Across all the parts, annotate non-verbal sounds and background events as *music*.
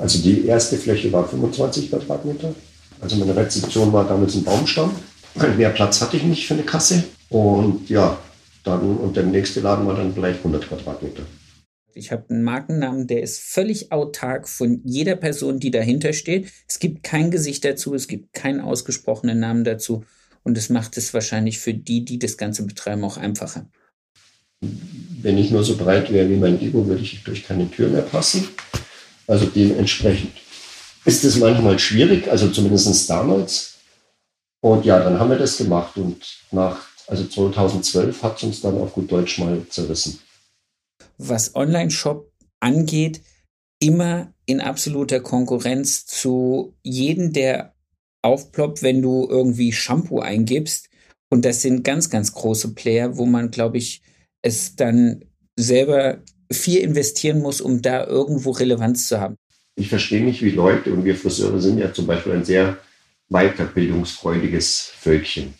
also die erste Fläche war 25 Quadratmeter. Also meine Rezeption war damals ein Baumstamm. Mehr Platz hatte ich nicht für eine Kasse. Und ja, dann, und der nächste Laden war dann gleich 100 Quadratmeter. Ich habe einen Markennamen, der ist völlig autark von jeder Person, die dahinter steht. Es gibt kein Gesicht dazu, es gibt keinen ausgesprochenen Namen dazu. Und es macht es wahrscheinlich für die, die das Ganze betreiben, auch einfacher. Wenn ich nur so breit wäre wie mein Ego, würde ich durch keine Tür mehr passen. Also dementsprechend ist es manchmal schwierig, also zumindest damals. Und ja, dann haben wir das gemacht und nach, also 2012 hat es uns dann auf gut Deutsch mal zerrissen. Was Online-Shop angeht, immer in absoluter Konkurrenz zu jedem, der aufploppt, wenn du irgendwie Shampoo eingibst. Und das sind ganz, ganz große Player, wo man, glaube ich, es dann selber viel investieren muss, um da irgendwo Relevanz zu haben. Ich verstehe nicht, wie Leute, und wir Friseure sind ja zum Beispiel ein sehr weiterbildungsfreudiges Völkchen.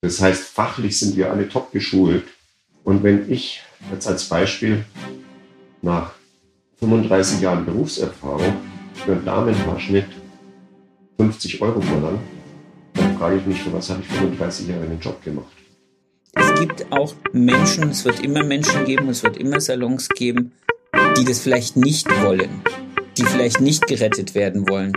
Das heißt, fachlich sind wir alle top geschult. Und wenn ich jetzt als Beispiel nach 35 Jahren Berufserfahrung für einen Damenhaarschnitt 50 Euro verlange, dann frage ich mich, für was habe ich 35 Jahre einen Job gemacht? Es gibt auch Menschen, es wird immer Menschen geben, es wird immer Salons geben, die das vielleicht nicht wollen, die vielleicht nicht gerettet werden wollen.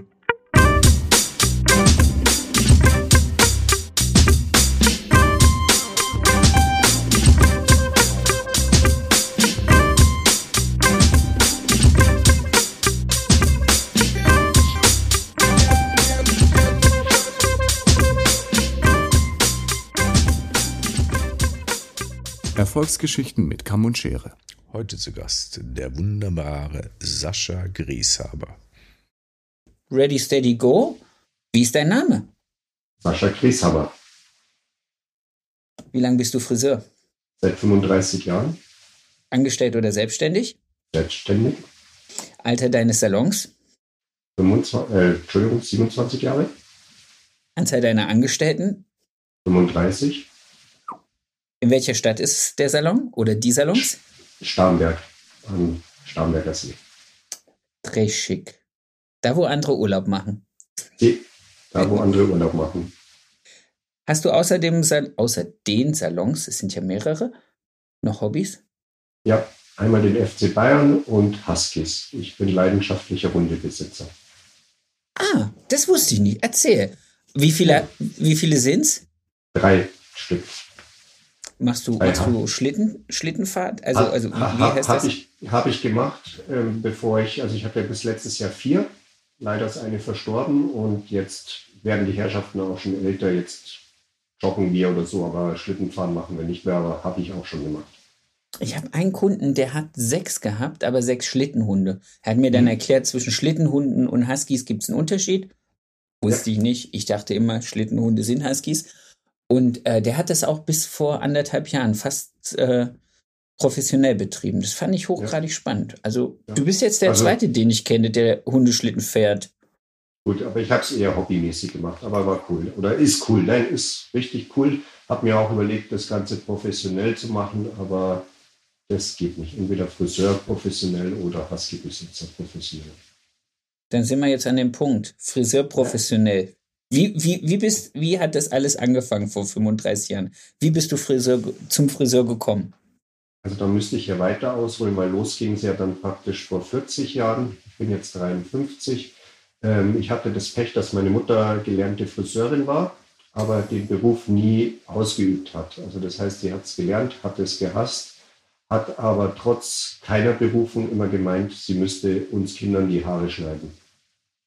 Erfolgsgeschichten mit Kamm und Schere. Heute zu Gast der wunderbare Sascha Grieshaber. Ready, steady, go. Wie ist dein Name? Sascha Grieshaber. Wie lange bist du Friseur? Seit 35 Jahren. Angestellt oder selbstständig? Selbstständig. Alter deines Salons? 25, äh, Entschuldigung, 27 Jahre. Anzahl deiner Angestellten? 35. In welcher Stadt ist der Salon oder die Salons? Starnberg, am Starnberger See. Très schick. Da, wo andere Urlaub machen. Da, wo andere Urlaub machen. Hast du außerdem, außer den Salons, es sind ja mehrere, noch Hobbys? Ja, einmal den FC Bayern und Huskies. Ich bin leidenschaftlicher Hundebesitzer. Ah, das wusste ich nicht. Erzähl. Wie viele, wie viele sind's? Drei Stück. Machst du, machst du Schlitten, Schlittenfahrt? Also, ha, also wie ha, heißt hab das? Ich, Habe ich gemacht, ähm, bevor ich, also ich hatte bis letztes Jahr vier. Leider ist eine verstorben und jetzt werden die Herrschaften auch schon älter. Jetzt joggen wir oder so, aber Schlittenfahren machen wir nicht mehr, aber habe ich auch schon gemacht. Ich habe einen Kunden, der hat sechs gehabt, aber sechs Schlittenhunde. Er hat mir dann Mhm. erklärt, zwischen Schlittenhunden und Huskies gibt es einen Unterschied. Wusste ich nicht. Ich dachte immer, Schlittenhunde sind Huskies. Und äh, der hat das auch bis vor anderthalb Jahren fast äh, professionell betrieben. Das fand ich hochgradig spannend. Also Ja. du bist jetzt der Also- Zweite, den ich kenne, der Hundeschlitten fährt. Gut, aber ich habe es eher hobbymäßig gemacht, aber war cool. Oder ist cool. Nein, ist richtig cool. Hab mir auch überlegt, das Ganze professionell zu machen, aber das geht nicht. Entweder Friseur professionell oder Husky-Besitzer professionell. Dann sind wir jetzt an dem Punkt. Friseur professionell. Wie, wie, wie, bist, wie hat das alles angefangen vor 35 Jahren? Wie bist du Friseur, zum Friseur gekommen? Also da müsste ich ja weiter ausholen, weil los ging es ja dann praktisch vor 40 Jahren. Ich bin jetzt 53. Ähm, ich hatte das Pech, dass meine Mutter gelernte Friseurin war, aber den Beruf nie ausgeübt hat. Also das heißt, sie hat es gelernt, hat es gehasst, hat aber trotz keiner Berufung immer gemeint, sie müsste uns Kindern die Haare schneiden.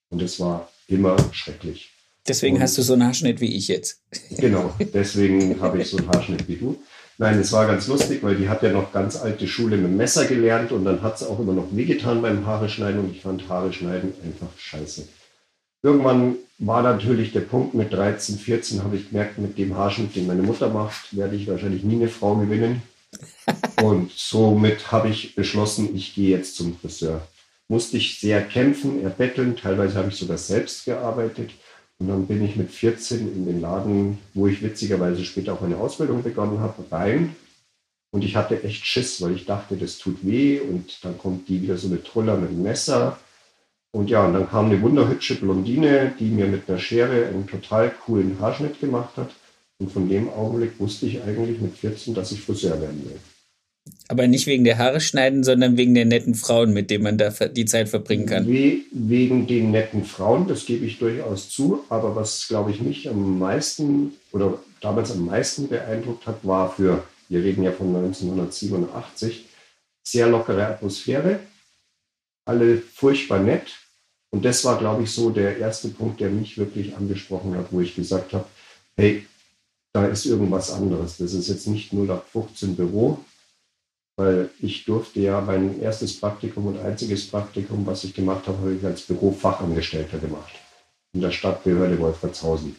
Und es war immer schrecklich. Deswegen Und- hast du so einen Haarschnitt wie ich jetzt. Genau, *laughs* deswegen habe ich so einen Haarschnitt wie du. Nein, es war ganz lustig, weil die hat ja noch ganz alte Schule mit dem Messer gelernt und dann hat es auch immer noch wehgetan beim Haare schneiden und ich fand Haare schneiden einfach scheiße. Irgendwann war natürlich der Punkt mit 13, 14, habe ich gemerkt, mit dem Haarschnitt, den meine Mutter macht, werde ich wahrscheinlich nie eine Frau gewinnen. *laughs* Und somit habe ich beschlossen, ich gehe jetzt zum Friseur. Musste ich sehr kämpfen, erbetteln, teilweise habe ich sogar selbst gearbeitet. Und dann bin ich mit 14 in den Laden, wo ich witzigerweise später auch eine Ausbildung begonnen habe, rein. Und ich hatte echt Schiss, weil ich dachte, das tut weh und dann kommt die wieder so eine Truller mit dem Messer. Und ja, und dann kam eine wunderhübsche Blondine, die mir mit einer Schere einen total coolen Haarschnitt gemacht hat. Und von dem Augenblick wusste ich eigentlich mit 14, dass ich Friseur werden will. Aber nicht wegen der Haare schneiden, sondern wegen der netten Frauen, mit denen man da die Zeit verbringen kann. We wegen den netten Frauen, das gebe ich durchaus zu. Aber was, glaube ich, mich am meisten oder damals am meisten beeindruckt hat, war für, wir reden ja von 1987, sehr lockere Atmosphäre, alle furchtbar nett. Und das war, glaube ich, so der erste Punkt, der mich wirklich angesprochen hat, wo ich gesagt habe, hey, da ist irgendwas anderes. Das ist jetzt nicht 0815 Büro, weil ich durfte ja mein erstes Praktikum und einziges Praktikum, was ich gemacht habe, habe ich als Bürofachangestellter gemacht. In der Stadtbehörde Wolfratshausen.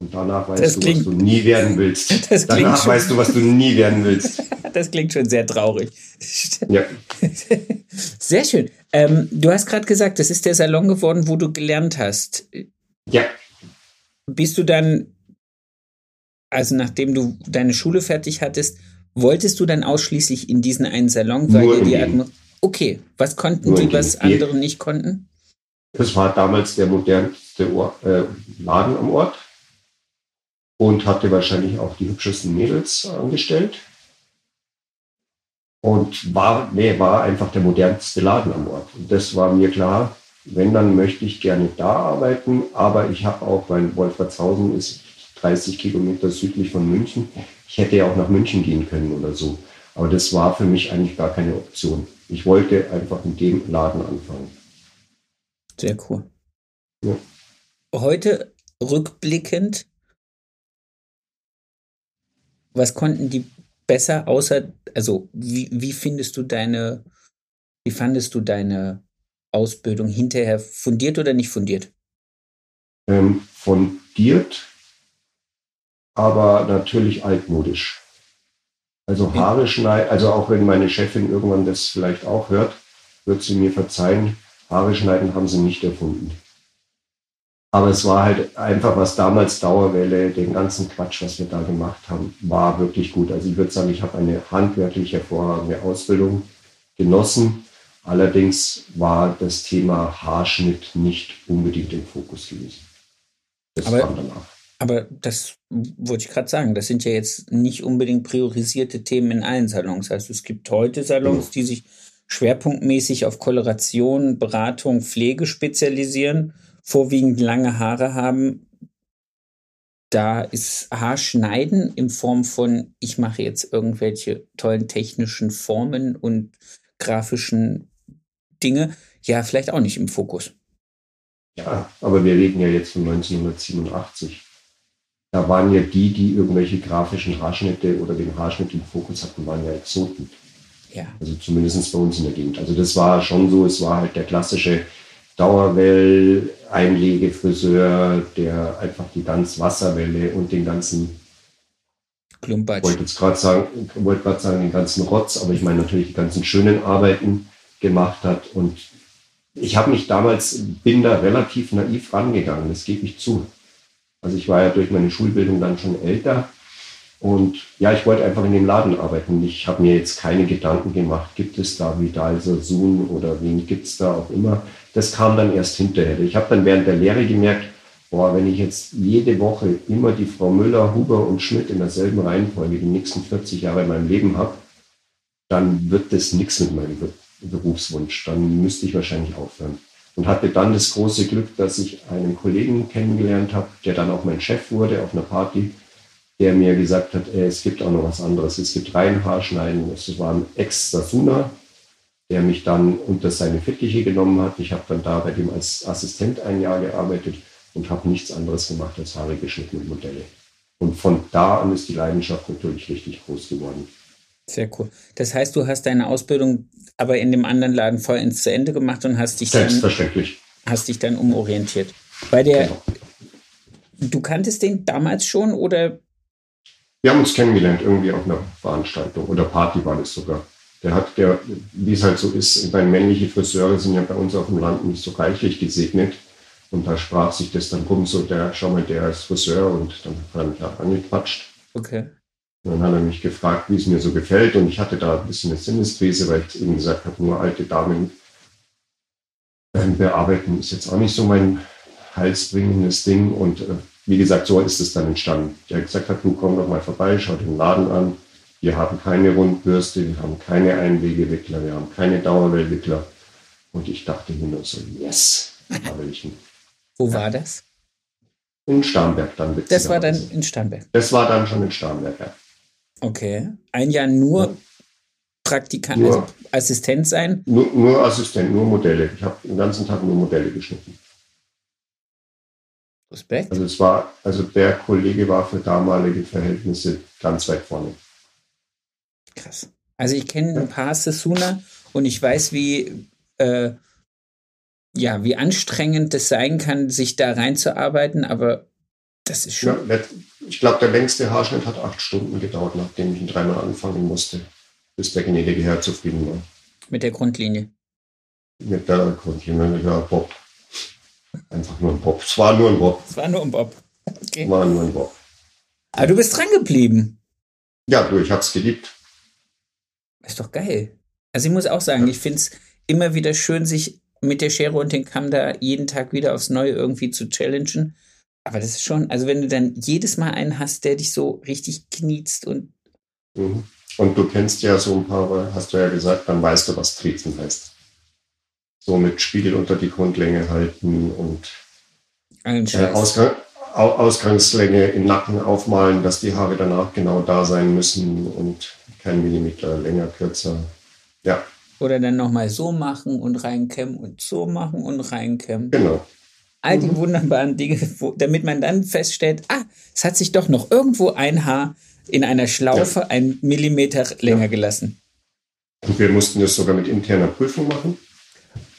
Und danach weißt das du, klingt, was du nie werden willst. *laughs* danach schon, weißt du, was du nie werden willst. *laughs* das klingt schon sehr traurig. *laughs* Ja. Sehr schön. Ähm, du hast gerade gesagt, das ist der Salon geworden, wo du gelernt hast. Ja. Bist du dann, also nachdem du deine Schule fertig hattest, Wolltest du dann ausschließlich in diesen einen Salon, weil Nur die Atmos Okay, was konnten Nur die, was andere nicht konnten? Das war damals der modernste Or äh, Laden am Ort und hatte wahrscheinlich auch die hübschesten Mädels angestellt. Und war, nee, war einfach der modernste Laden am Ort. Und das war mir klar, wenn, dann möchte ich gerne da arbeiten, aber ich habe auch, weil Wolfratshausen ist 30 Kilometer südlich von München, ich hätte ja auch nach München gehen können oder so. Aber das war für mich eigentlich gar keine Option. Ich wollte einfach in dem Laden anfangen. Sehr cool. Ja. Heute rückblickend, was konnten die besser, außer, also wie, wie findest du deine, wie fandest du deine Ausbildung hinterher fundiert oder nicht fundiert? Ähm, fundiert aber natürlich altmodisch. Also Haare schneiden, also auch wenn meine Chefin irgendwann das vielleicht auch hört, wird sie mir verzeihen, Haare schneiden haben sie nicht erfunden. Aber es war halt einfach, was damals Dauerwelle, den ganzen Quatsch, was wir da gemacht haben, war wirklich gut. Also ich würde sagen, ich habe eine handwerklich hervorragende Ausbildung genossen. Allerdings war das Thema Haarschnitt nicht unbedingt im Fokus gewesen. Das Aber kam danach. Aber das wollte ich gerade sagen, das sind ja jetzt nicht unbedingt priorisierte Themen in allen Salons. Also es gibt heute Salons, die sich schwerpunktmäßig auf Koloration, Beratung, Pflege spezialisieren, vorwiegend lange Haare haben. Da ist Haarschneiden in Form von, ich mache jetzt irgendwelche tollen technischen Formen und grafischen Dinge, ja, vielleicht auch nicht im Fokus. Ja, aber wir reden ja jetzt von 1987 da waren ja die, die irgendwelche grafischen Haarschnitte oder den Haarschnitt im Fokus hatten, waren ja Exoten. Ja. Also zumindest bei uns in der Gegend. Also das war schon so, es war halt der klassische Dauerwell-Einlegefriseur, der einfach die ganz Wasserwelle und den ganzen Klumpatsch. Ich wollte jetzt gerade sagen, wollte gerade sagen, den ganzen Rotz, aber ich meine natürlich die ganzen schönen Arbeiten gemacht hat. Und ich habe mich damals, bin da relativ naiv rangegangen, das gebe ich zu. Also ich war ja durch meine Schulbildung dann schon älter. Und ja, ich wollte einfach in dem Laden arbeiten. Ich habe mir jetzt keine Gedanken gemacht, gibt es da Vidal Sassoon oder wen gibt es da auch immer. Das kam dann erst hinterher. Ich habe dann während der Lehre gemerkt, boah, wenn ich jetzt jede Woche immer die Frau Müller, Huber und Schmidt in derselben Reihenfolge die nächsten 40 Jahre in meinem Leben habe, dann wird das nichts mit meinem Berufswunsch. Dann müsste ich wahrscheinlich aufhören und hatte dann das große Glück, dass ich einen Kollegen kennengelernt habe, der dann auch mein Chef wurde auf einer Party, der mir gesagt hat, ey, es gibt auch noch was anderes. Es gibt rein Haarschneiden. Es war ein Ex-Sasuna, der mich dann unter seine Fittiche genommen hat. Ich habe dann da bei dem als Assistent ein Jahr gearbeitet und habe nichts anderes gemacht als Haare geschnitten und Modelle. Und von da an ist die Leidenschaft natürlich richtig groß geworden. Sehr cool. Das heißt, du hast deine Ausbildung aber in dem anderen Laden voll ins zu Ende gemacht und hast dich dann hast dich dann umorientiert. Bei der genau. du kanntest den damals schon oder? Wir haben uns kennengelernt irgendwie auf einer Veranstaltung oder Party war das sogar. Der hat, der, wie es halt so ist, meine männliche Friseure sind ja bei uns auf dem Land nicht so reichlich gesegnet. Und da sprach sich das dann rum, so der, schau mal, der ist Friseur und dann hat er mich angequatscht. Okay. Dann hat er mich gefragt, wie es mir so gefällt. Und ich hatte da ein bisschen eine Sinneskrise, weil ich eben gesagt habe, nur alte Damen Ähm, bearbeiten ist jetzt auch nicht so mein halsbringendes Ding. Und äh, wie gesagt, so ist es dann entstanden. Der gesagt hat, du komm doch mal vorbei, schau den Laden an. Wir haben keine Rundbürste, wir haben keine Einwegewickler, wir haben keine Dauerwellwickler. Und ich dachte mir nur so, yes, da will ich ihn. Wo war das? In Starnberg dann. Das war dann in Starnberg. Das war dann schon in Starnberg, ja. Okay. Ein Jahr nur Ja. Praktikant, Nur. also Assistent sein. Nur, nur Assistent, nur Modelle. Ich habe den ganzen Tag nur Modelle geschnitten. Respekt. Also es war, also der Kollege war für damalige Verhältnisse ganz weit vorne. Krass. Also ich kenne ein paar Sasuna und ich weiß, wie, äh, ja, wie anstrengend das sein kann, sich da reinzuarbeiten, aber das ist Ja, schon. let- ich glaube, der längste Haarschnitt hat acht Stunden gedauert, nachdem ich ihn dreimal anfangen musste, bis der gnädige Herr zufrieden war. Mit der Grundlinie. Mit der Grundlinie, ja, Bob. Einfach nur ein Bob. Es war nur ein Bob. Das war nur ein Bob. Okay. War nur ein Bob. Aber du bist dran geblieben. Ja, du, ich hab's geliebt. Ist doch geil. Also ich muss auch sagen, ich finde es immer wieder schön, sich mit der Schere und dem Kamm da jeden Tag wieder aufs Neue irgendwie zu challengen. Aber das ist schon, also wenn du dann jedes Mal einen hast, der dich so richtig knietzt und Mhm. Und du kennst ja so ein paar, hast du ja gesagt, dann weißt du, was Triezen heißt. So mit Spiegel unter die Grundlänge halten und äh. Ausgang, Au- Ausgangslänge im Nacken aufmalen, dass die Haare danach genau da sein müssen und kein Millimeter länger, kürzer. Ja, Oder dann nochmal so machen und reinkämmen und so machen und reinkämmen. genau. All die wunderbaren Dinge, wo, damit man dann feststellt, ah, es hat sich doch noch irgendwo ein Haar in einer Schlaufe einen Millimeter länger gelassen. Und wir mussten das sogar mit interner Prüfung machen.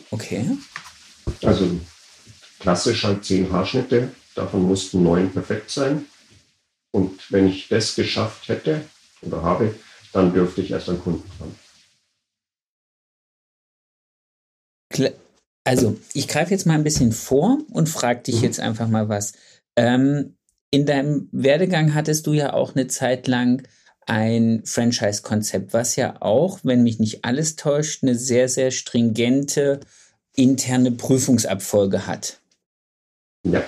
Okay. Also klassisch halt zehn Haarschnitte, davon mussten neun perfekt sein. Und wenn ich das geschafft hätte oder habe, dann dürfte ich erst an Kunden fahren. Also, ich greife jetzt mal ein bisschen vor und frage dich Mhm. jetzt einfach mal was. Ähm, in deinem Werdegang hattest du ja auch eine Zeit lang ein Franchise-Konzept, was ja auch, wenn mich nicht alles täuscht, eine sehr, sehr stringente interne Prüfungsabfolge hat. Ja,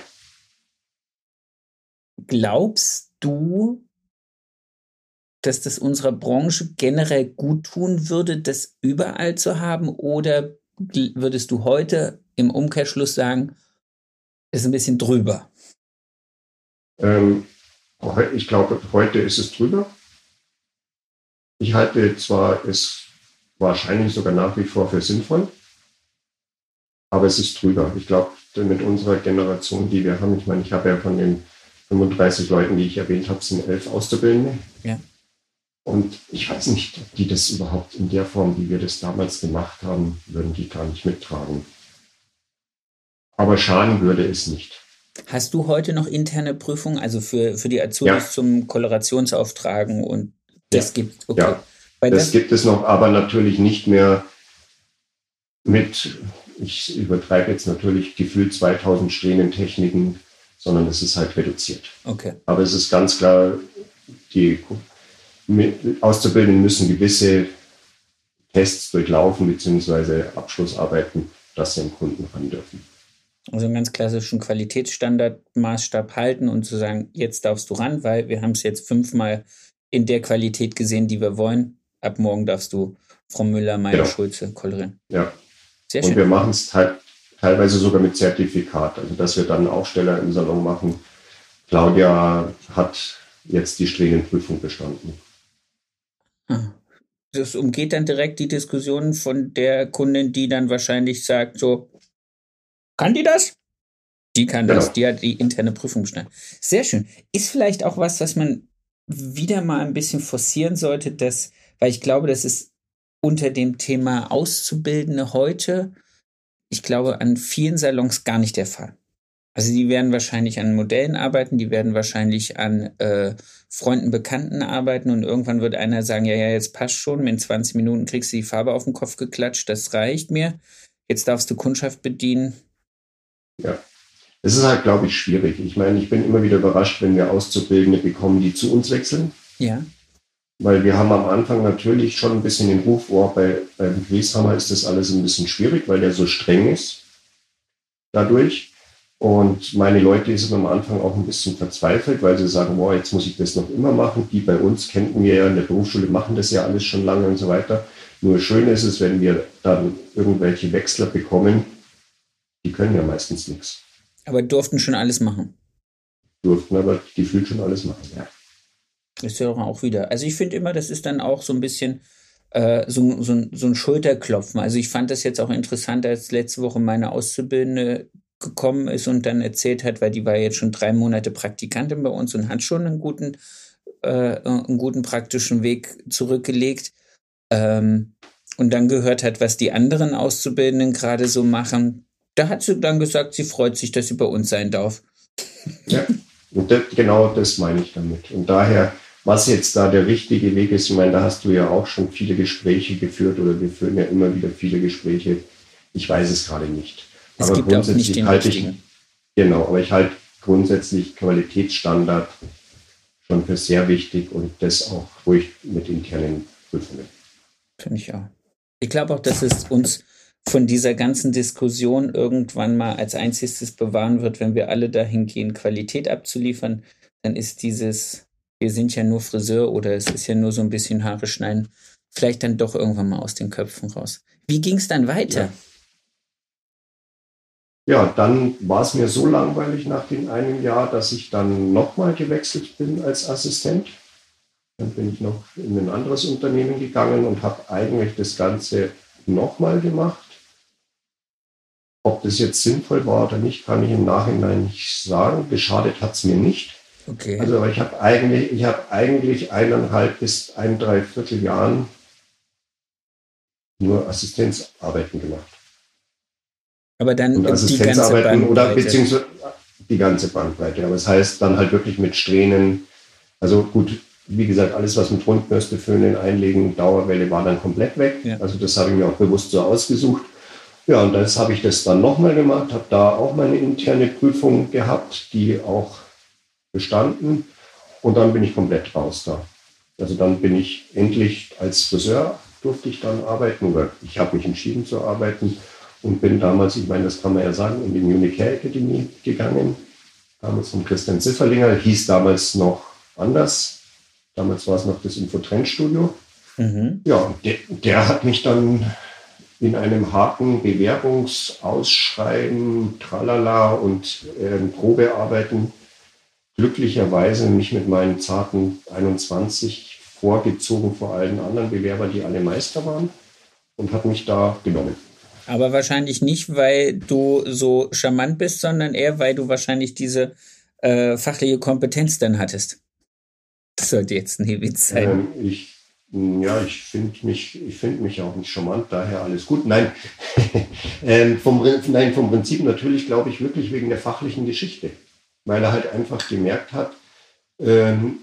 Glaubst du, dass das unserer Branche generell gut tun würde, das überall zu haben? Oder würdest du heute im Umkehrschluss sagen, ist ein bisschen drüber? ähm, ich glaube, heute ist es drüber. Ich halte zwar es wahrscheinlich sogar nach wie vor für sinnvoll, aber es ist drüber. Ich glaube, mit unserer Generation, die wir haben, ich meine, ich habe ja von den 35 Leuten, die ich erwähnt habe, sind elf Auszubildende. Ja. Und ich weiß nicht, ob die das überhaupt in der Form, wie wir das damals gemacht haben, würden die gar nicht mittragen. Aber schaden würde es nicht. Hast du heute noch interne Prüfungen, also für, für die Azubis Ja. zum Kollaborationsauftragen und das Ja. gibt, okay. Ja. Das das, gibt es noch, aber natürlich nicht mehr mit, ich übertreibe jetzt natürlich gefühlt 2000 stehenden Techniken, sondern es ist halt reduziert. okay. Aber es ist ganz klar, die mit- Auszubildenden müssen gewisse Tests durchlaufen, beziehungsweise Abschlussarbeiten, dass sie am Kunden ran dürfen. Also einen ganz klassischen Qualitätsstandardmaßstab halten und zu sagen, jetzt darfst du ran, weil wir haben es jetzt fünfmal in der Qualität gesehen, die wir wollen. Ab morgen darfst du Frau Müller, Meier, Genau. Schulze kolorieren. Ja. Sehr Und schön. wir machen es te teilweise sogar mit Zertifikat, also dass wir dann Aufsteller im Salon machen. Claudia hat jetzt die Stränenprüfung bestanden. Das umgeht dann direkt die Diskussion von der Kundin, die dann wahrscheinlich sagt, so, kann die das? Die kann das, Genau. die hat die interne Prüfung bestanden. Sehr schön. Ist vielleicht auch was, was man wieder mal ein bisschen forcieren sollte, dass, weil ich glaube, das ist unter dem Thema Auszubildende heute, ich glaube, an vielen Salons gar nicht der Fall. Also die werden wahrscheinlich an Modellen arbeiten, die werden wahrscheinlich an äh, Freunden, Bekannten arbeiten und irgendwann wird einer sagen, ja, ja, jetzt passt schon, in 20 Minuten kriegst du die Farbe auf den Kopf geklatscht, das reicht mir. Jetzt darfst du Kundschaft bedienen. Ja. Es ist halt, glaube ich, schwierig. Ich meine, ich bin immer wieder überrascht, wenn wir Auszubildende bekommen, die zu uns wechseln. Ja, Weil wir haben am Anfang natürlich schon ein bisschen den Ruf, oh, bei, beim Grieshammer ist das alles ein bisschen schwierig, weil der so streng ist. dadurch. Und meine Leute sind am Anfang auch ein bisschen verzweifelt, weil sie sagen, boah, jetzt muss ich das noch immer machen. Die bei uns kennen wir ja in der Berufsschule, machen das ja alles schon lange und so weiter. Nur schön ist es, wenn wir dann irgendwelche Wechsler bekommen, die können ja meistens nichts. Aber durften schon alles machen. Durften aber gefühlt schon alles machen, ja. Das ja auch wieder. Also ich finde immer, das ist dann auch so ein bisschen äh, so, so, so ein Schulterklopfen. Also ich fand das jetzt auch interessant, als letzte Woche meine Auszubildende gekommen ist und dann erzählt hat, weil die war jetzt schon drei Monate Praktikantin bei uns und hat schon einen guten, äh, einen guten praktischen Weg zurückgelegt. Ähm, und dann gehört hat, was die anderen Auszubildenden gerade so machen. Da hat sie dann gesagt, sie freut sich, dass sie bei uns sein darf. Ja, das, genau das meine ich damit. Und daher, was jetzt da der richtige Weg ist, ich meine, da hast du ja auch schon viele Gespräche geführt oder wir führen ja immer wieder viele Gespräche. Ich weiß es gerade nicht. Es aber grundsätzlich halte ich, genau, aber ich halte grundsätzlich Qualitätsstandard schon für sehr wichtig und das auch ruhig mit internen Prüfungen. Finde ich auch. Ich glaube auch, dass es uns von dieser ganzen Diskussion irgendwann mal als einziges bewahren wird, wenn wir alle dahin gehen, Qualität abzuliefern, dann ist dieses, wir sind ja nur Friseur oder es ist ja nur so ein bisschen Haare schneiden, vielleicht dann doch irgendwann mal aus den Köpfen raus. Wie ging es dann weiter? Ja. Ja, dann war es mir so langweilig nach dem einen Jahr, dass ich dann nochmal gewechselt bin als Assistent. Dann bin ich noch in ein anderes Unternehmen gegangen und habe eigentlich das Ganze nochmal gemacht. Ob das jetzt sinnvoll war oder nicht, kann ich im Nachhinein nicht sagen. Geschadet hat es mir nicht. Okay. Also ich habe eigentlich, ich habe eigentlich eineinhalb bis ein, dreiviertel Jahren nur Assistenzarbeiten gemacht. Aber dann und Assistenzarbeiten oder beziehungsweise die ganze Bandbreite. Aber das heißt dann halt wirklich mit Strähnen. Also gut, wie gesagt, alles, was mit Rundbürste, Föhnen, Einlegen, Dauerwelle war dann komplett weg. Ja. Also das habe ich mir auch bewusst so ausgesucht. Ja, und das habe ich das dann nochmal gemacht, habe da auch meine interne Prüfung gehabt, die auch bestanden. Und dann bin ich komplett raus da. Also dann bin ich endlich als Friseur durfte ich dann arbeiten oder ich habe mich entschieden zu arbeiten und bin damals, ich meine, das kann man ja sagen, in die Munich Care Academy gegangen. Damals von Christian Zifferlinger, hieß damals noch anders. Damals war es noch das Infotrendstudio. Mhm. Ja, der, der hat mich dann in einem harten Bewerbungsausschreiben, tralala und äh, Probearbeiten glücklicherweise mich mit meinen zarten 21 vorgezogen vor allen anderen Bewerbern, die alle Meister waren und hat mich da genommen. Aber wahrscheinlich nicht, weil du so charmant bist, sondern eher, weil du wahrscheinlich diese äh, fachliche Kompetenz dann hattest. Das sollte jetzt ein Witz sein. Ähm, ich, ja, ich finde mich, ich mich auch nicht charmant, daher alles gut. Nein, *laughs* ähm, vom, nein vom Prinzip natürlich glaube ich wirklich wegen der fachlichen Geschichte. Weil er halt einfach gemerkt hat, ähm,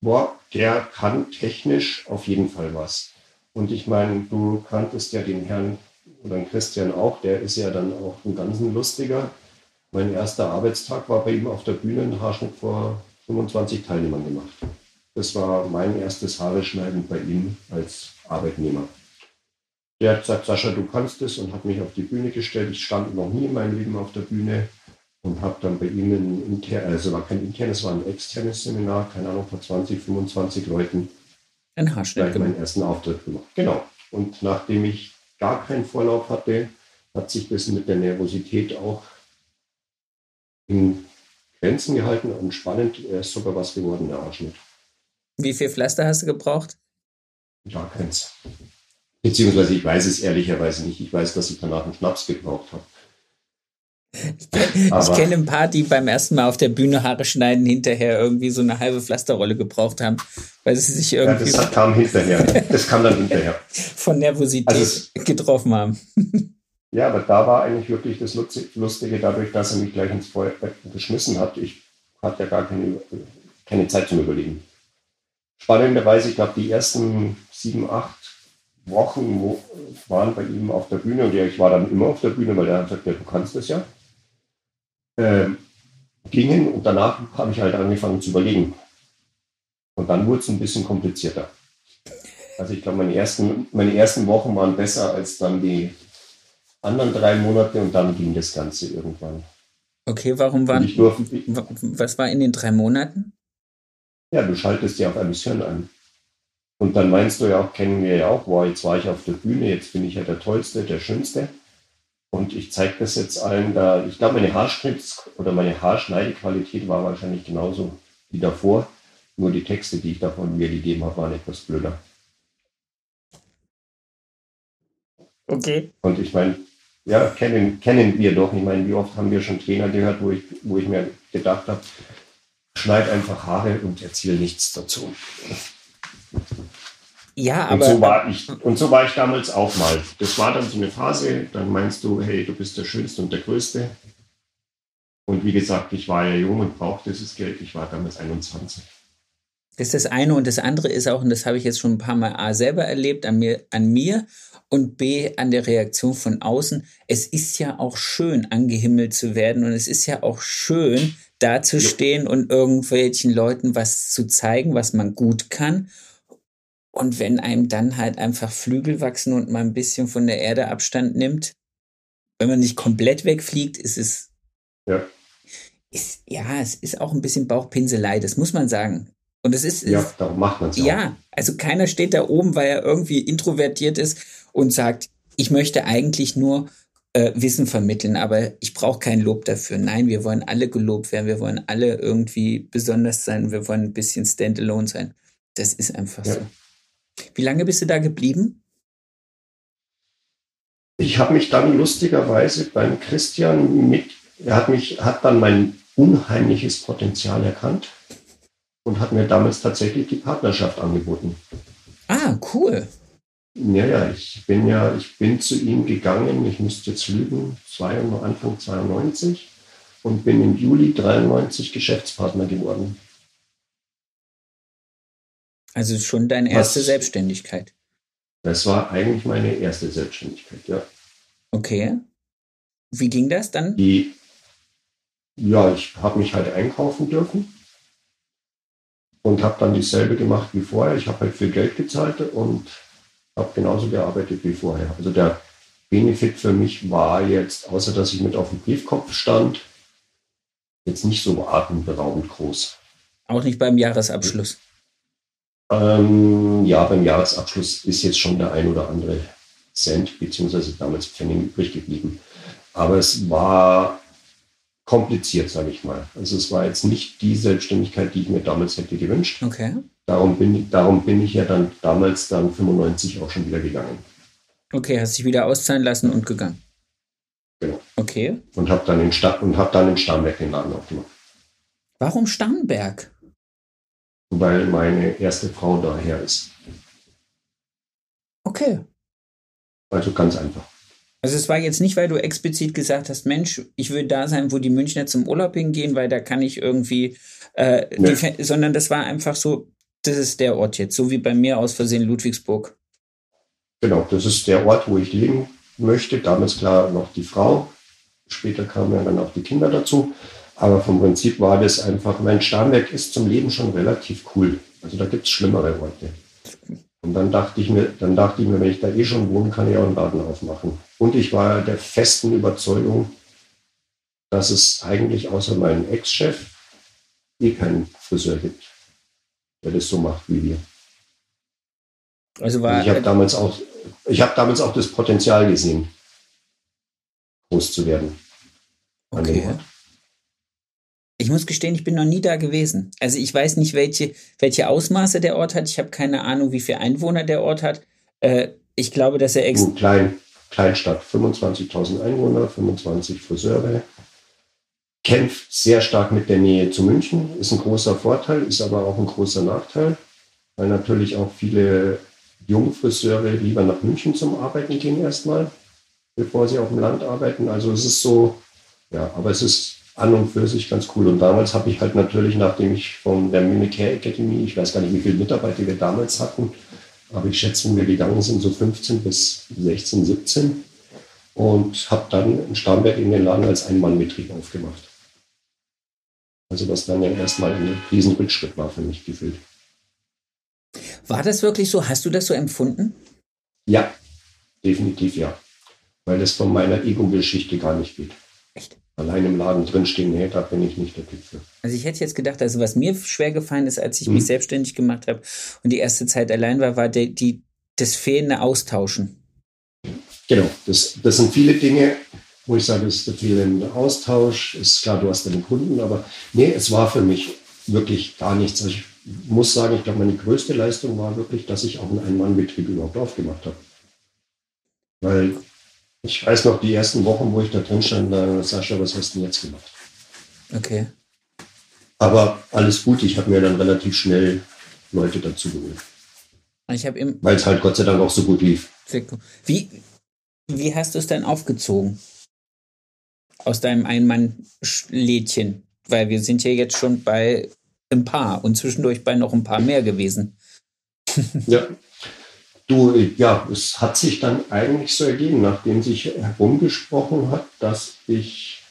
boah, der kann technisch auf jeden Fall was. Und ich meine, du kanntest ja den Herrn oder ein Christian auch, der ist ja dann auch ein ganz lustiger. Mein erster Arbeitstag war bei ihm auf der Bühne ein Haarschnitt vor 25 Teilnehmern gemacht. Das war mein erstes Haare schneiden bei ihm als Arbeitnehmer. Der hat gesagt, Sascha, du kannst es und hat mich auf die Bühne gestellt. Ich stand noch nie in meinem Leben auf der Bühne und habe dann bei ihm ein internes, also war kein internes, war ein externes Seminar, keine Ahnung, vor 20, 25 Leuten. Ein Haarschnitt. Gleich meinen ersten Auftritt gemacht. Genau. Und nachdem ich gar keinen Vorlauf hatte, hat sich das mit der Nervosität auch in Grenzen gehalten und spannend. Er ist sogar was geworden, der Ausschnitt. Wie viel Pflaster hast du gebraucht? Gar keins. Beziehungsweise ich weiß es ehrlicherweise nicht. Ich weiß, dass ich danach einen Schnaps gebraucht habe. Ich kenne kenn ein paar, die beim ersten Mal auf der Bühne Haare schneiden, hinterher irgendwie so eine halbe Pflasterrolle gebraucht haben, weil sie sich irgendwie. Ja, das kam hinterher. Das kam dann hinterher. *laughs* Von Nervosität also getroffen haben. *laughs* Ja, aber da war eigentlich wirklich das Lustige, dadurch, dass er mich gleich ins Feuer geschmissen hat. Ich hatte ja gar keine, keine Zeit zum Überlegen. Spannenderweise, ich glaube, die ersten sieben, acht Wochen waren bei ihm auf der Bühne und ja, ich war dann immer auf der Bühne, weil er hat gesagt, ja, du kannst das ja äh, gingen und danach habe ich halt angefangen zu überlegen. Und dann wurde es ein bisschen komplizierter. Also ich glaube, meine ersten, meine ersten Wochen waren besser als dann die anderen drei Monate und dann ging das Ganze irgendwann. Okay, warum waren, ich durfte, wa- was war in den drei Monaten? ja, du schaltest ja auf Emission an. Und dann meinst du ja auch, kennen wir ja auch, wow, jetzt war ich auf der Bühne, jetzt bin ich ja der Tollste, der Schönste. Und ich zeige das jetzt allen da. Ich glaube, meine Haarschnitz- oder meine Haarschneidequalität war wahrscheinlich genauso wie davor. Nur die Texte, die ich davon mir gegeben habe, waren etwas blöder. Okay. Und ich meine, ja, kennen, kennen wir doch. Ich meine, wie oft haben wir schon Trainer gehört, wo ich, wo ich mir gedacht habe, schneid einfach Haare und erzähl nichts dazu. Ja, Und aber so war ich, und so war ich damals auch mal. Das war dann so eine Phase, dann meinst du, hey, du bist der Schönste und der Größte. Und wie gesagt, ich war ja jung und brauchte dieses Geld. Ich war damals 21. Das ist das eine und das andere ist auch, und das habe ich jetzt schon ein paar Mal A selber erlebt, an mir, an mir und B an der Reaktion von außen. Es ist ja auch schön, angehimmelt zu werden und es ist ja auch schön, dazustehen und irgendwelchen Leuten was zu zeigen, was man gut kann. Und wenn einem dann halt einfach Flügel wachsen und man ein bisschen von der Erde Abstand nimmt, wenn man nicht komplett wegfliegt, ist es Ja, ist, ja, es ist auch ein bisschen Bauchpinselei, das muss man sagen. Und es ist, ja darum macht man es ja, also keiner steht da oben, weil er irgendwie introvertiert ist und sagt, ich möchte eigentlich nur äh, Wissen vermitteln, aber ich brauche kein Lob dafür. Nein, wir wollen alle gelobt werden, wir wollen alle irgendwie besonders sein, wir wollen ein bisschen standalone sein. Das ist einfach Ja. so. Wie lange bist du da geblieben? Ich habe mich dann lustigerweise beim Christian mit, er hat mich, hat dann mein unheimliches Potenzial erkannt und hat mir damals tatsächlich die Partnerschaft angeboten. Ah, cool. Ja, ja, ich bin ja, ich bin zu ihm gegangen, ich müsste jetzt lügen, zwei, Anfang 92 und bin im Juli 93 Geschäftspartner geworden. Also schon deine erste Was- Selbstständigkeit. Das war eigentlich meine erste Selbstständigkeit, ja. Okay. Wie ging das dann? Die, ja, ich habe mich halt einkaufen dürfen und habe dann dieselbe gemacht wie vorher. Ich habe halt viel Geld gezahlt und habe genauso gearbeitet wie vorher. Also der Benefit für mich war jetzt, außer dass ich mit auf dem Briefkopf stand, jetzt nicht so atemberaubend groß. Auch nicht beim Jahresabschluss. Ähm, ja, beim Jahresabschluss ist jetzt schon der ein oder andere Cent beziehungsweise damals Pfennig übrig geblieben. Aber es war kompliziert, sage ich mal. Also es war jetzt nicht die Selbstständigkeit, die ich mir damals hätte gewünscht. Okay. Darum bin, darum bin ich ja dann damals dann 95 auch schon wieder gegangen Okay, hast dich wieder auszahlen lassen und gegangen. Genau. Okay. und habe dann in Stadt und habe dann in Starnberg den Laden aufgemacht, Warum Starnberg? Weil meine erste Frau daher ist. Okay. Also ganz einfach. Also es war jetzt nicht, weil du explizit gesagt hast, Mensch, ich will da sein, wo die Münchner zum Urlaub hingehen, weil da kann ich irgendwie, äh, Nee. die, sondern das war einfach so, das ist der Ort jetzt, so wie bei mir aus Versehen Ludwigsburg. Genau, das ist der Ort, wo ich leben möchte. Damals klar noch die Frau. Später kamen ja dann auch die Kinder dazu. Aber vom Prinzip war das einfach, mein Starnberg ist zum Leben schon relativ cool. Also da gibt es schlimmere Orte. Und dann dachte ich mir, dann dachte ich mir, wenn ich da eh schon wohne, kann ich auch einen Laden aufmachen. Und ich war der festen Überzeugung, dass es eigentlich außer meinem Ex-Chef eh keinen Friseur gibt, der das so macht wie wir. Also war, Also ich habe damals auch, ich habe damals auch das Potenzial gesehen, groß zu werden. an dem okay. Ich muss gestehen, ich bin noch nie da gewesen. Also ich weiß nicht, welche, welche Ausmaße der Ort hat. Ich habe keine Ahnung, wie viele Einwohner der Ort hat. Äh, ich glaube, dass er ex Gut, klein, Kleinstadt, 25.000 Einwohner, 25 Friseure. Kämpft sehr stark mit der Nähe zu München, ist ein großer Vorteil, ist aber auch ein großer Nachteil, weil natürlich auch viele Jungfriseure lieber nach München zum Arbeiten gehen erstmal, bevor sie auf dem Land arbeiten. Also es ist so, ja, aber es ist an und für sich ganz cool. Und damals habe ich halt natürlich, nachdem ich von der Munich Care Academy, ich weiß gar nicht, wie viele Mitarbeiter wir damals hatten, aber ich schätze, wo wir gegangen sind, so 15 bis 16, 17. Und habe dann in Starnberg in den Laden als Ein-Mann-Betrieb aufgemacht. Also was dann ja erstmal ein Riesenrückschritt war für mich gefühlt. War das wirklich so? Hast du das so empfunden? Ja, definitiv ja. weil das von meiner Ego-Geschichte gar nicht geht. Allein im Laden drinstehen, nee, da bin ich nicht der Typ für. Also ich hätte jetzt gedacht, also was mir schwer gefallen ist, als ich Mhm. mich selbstständig gemacht habe und die erste Zeit allein war, war die, die, das fehlende Austauschen. Genau, das, das sind viele Dinge, wo ich sage, es ist der fehlende Austausch. Ist klar, du hast deine Kunden, aber nee, es war für mich wirklich gar nichts. Also ich muss sagen, ich glaube, meine größte Leistung war wirklich, dass ich auch einen Ein-Mann-Betrieb überhaupt aufgemacht habe. Weil ich weiß noch, die ersten Wochen, wo ich da drin stand, da, Sascha, was hast du denn jetzt gemacht? Okay. Aber alles gut, ich habe mir dann relativ schnell Leute dazu geholt, weil es halt Gott sei Dank auch so gut lief. Wie, wie hast du es dann aufgezogen? Aus deinem Einmann-Lädchen? Weil wir sind ja jetzt schon bei ein paar und zwischendurch bei noch ein paar mehr gewesen. Ja. *laughs* Du, ja, es hat sich dann eigentlich so ergeben, nachdem sich herumgesprochen hat, dass ich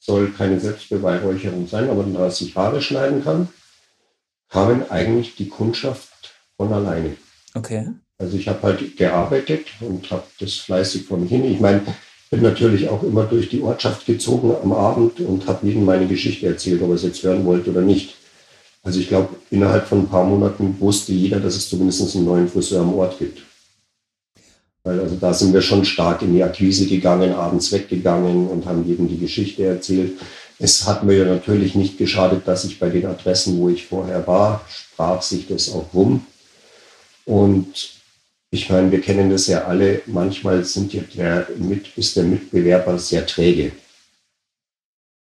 soll keine Selbstbeweihräucherung sein, aber dass ich Haare schneiden kann, kamen eigentlich die Kundschaft von alleine. Okay. Also ich habe halt gearbeitet und habe das fleißig von hin. Ich meine, bin natürlich auch immer durch die Ortschaft gezogen am Abend und habe jedem meine Geschichte erzählt, ob er es jetzt hören wollte oder nicht. Also ich glaube, innerhalb von ein paar Monaten wusste jeder, dass es zumindest einen neuen Friseur am Ort gibt. Weil also da sind wir schon stark in die Akquise gegangen, abends weggegangen und haben jedem die Geschichte erzählt. Es hat mir ja natürlich nicht geschadet, dass ich bei den Adressen, wo ich vorher war, sprach sich das auch rum. Und ich meine, wir kennen das ja alle, manchmal sind ja der, mit, ist der Mitbewerber sehr träge.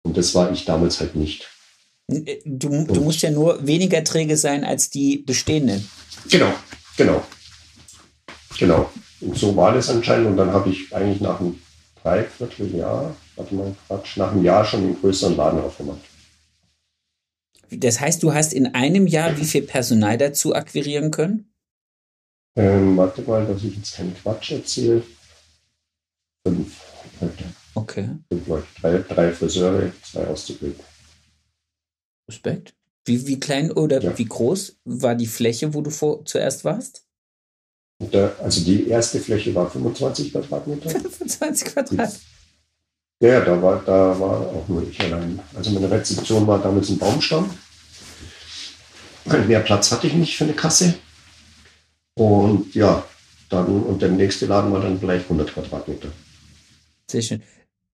Und das war ich damals halt nicht. Äh, Du, du musst ja nur weniger träge sein als die bestehenden. Genau, genau. Genau. Und so war das anscheinend. Und dann habe ich eigentlich nach einem Dreivierteljahr, warte mal, Quatsch, nach einem Jahr schon einen größeren Laden aufgemacht. Das heißt, du hast in einem Jahr wie viel Personal dazu akquirieren können? Ähm, warte mal, dass ich jetzt keinen Quatsch erzähle. Fünf. Leute. Okay. Fünf Leute. Drei, drei Friseure, zwei Auszubildende. Respekt. Wie, wie klein oder Ja. wie groß war die Fläche, wo du vor, zuerst warst? Da, also die erste Fläche war 25 Quadratmeter. 25 Quadrat. Ja, da war, da war auch nur ich allein. Also meine Rezeption war damals ein Baumstamm. Mehr Platz hatte ich nicht für eine Kasse. Und ja, dann, und der nächste Laden war dann vielleicht 100 Quadratmeter, Sehr schön.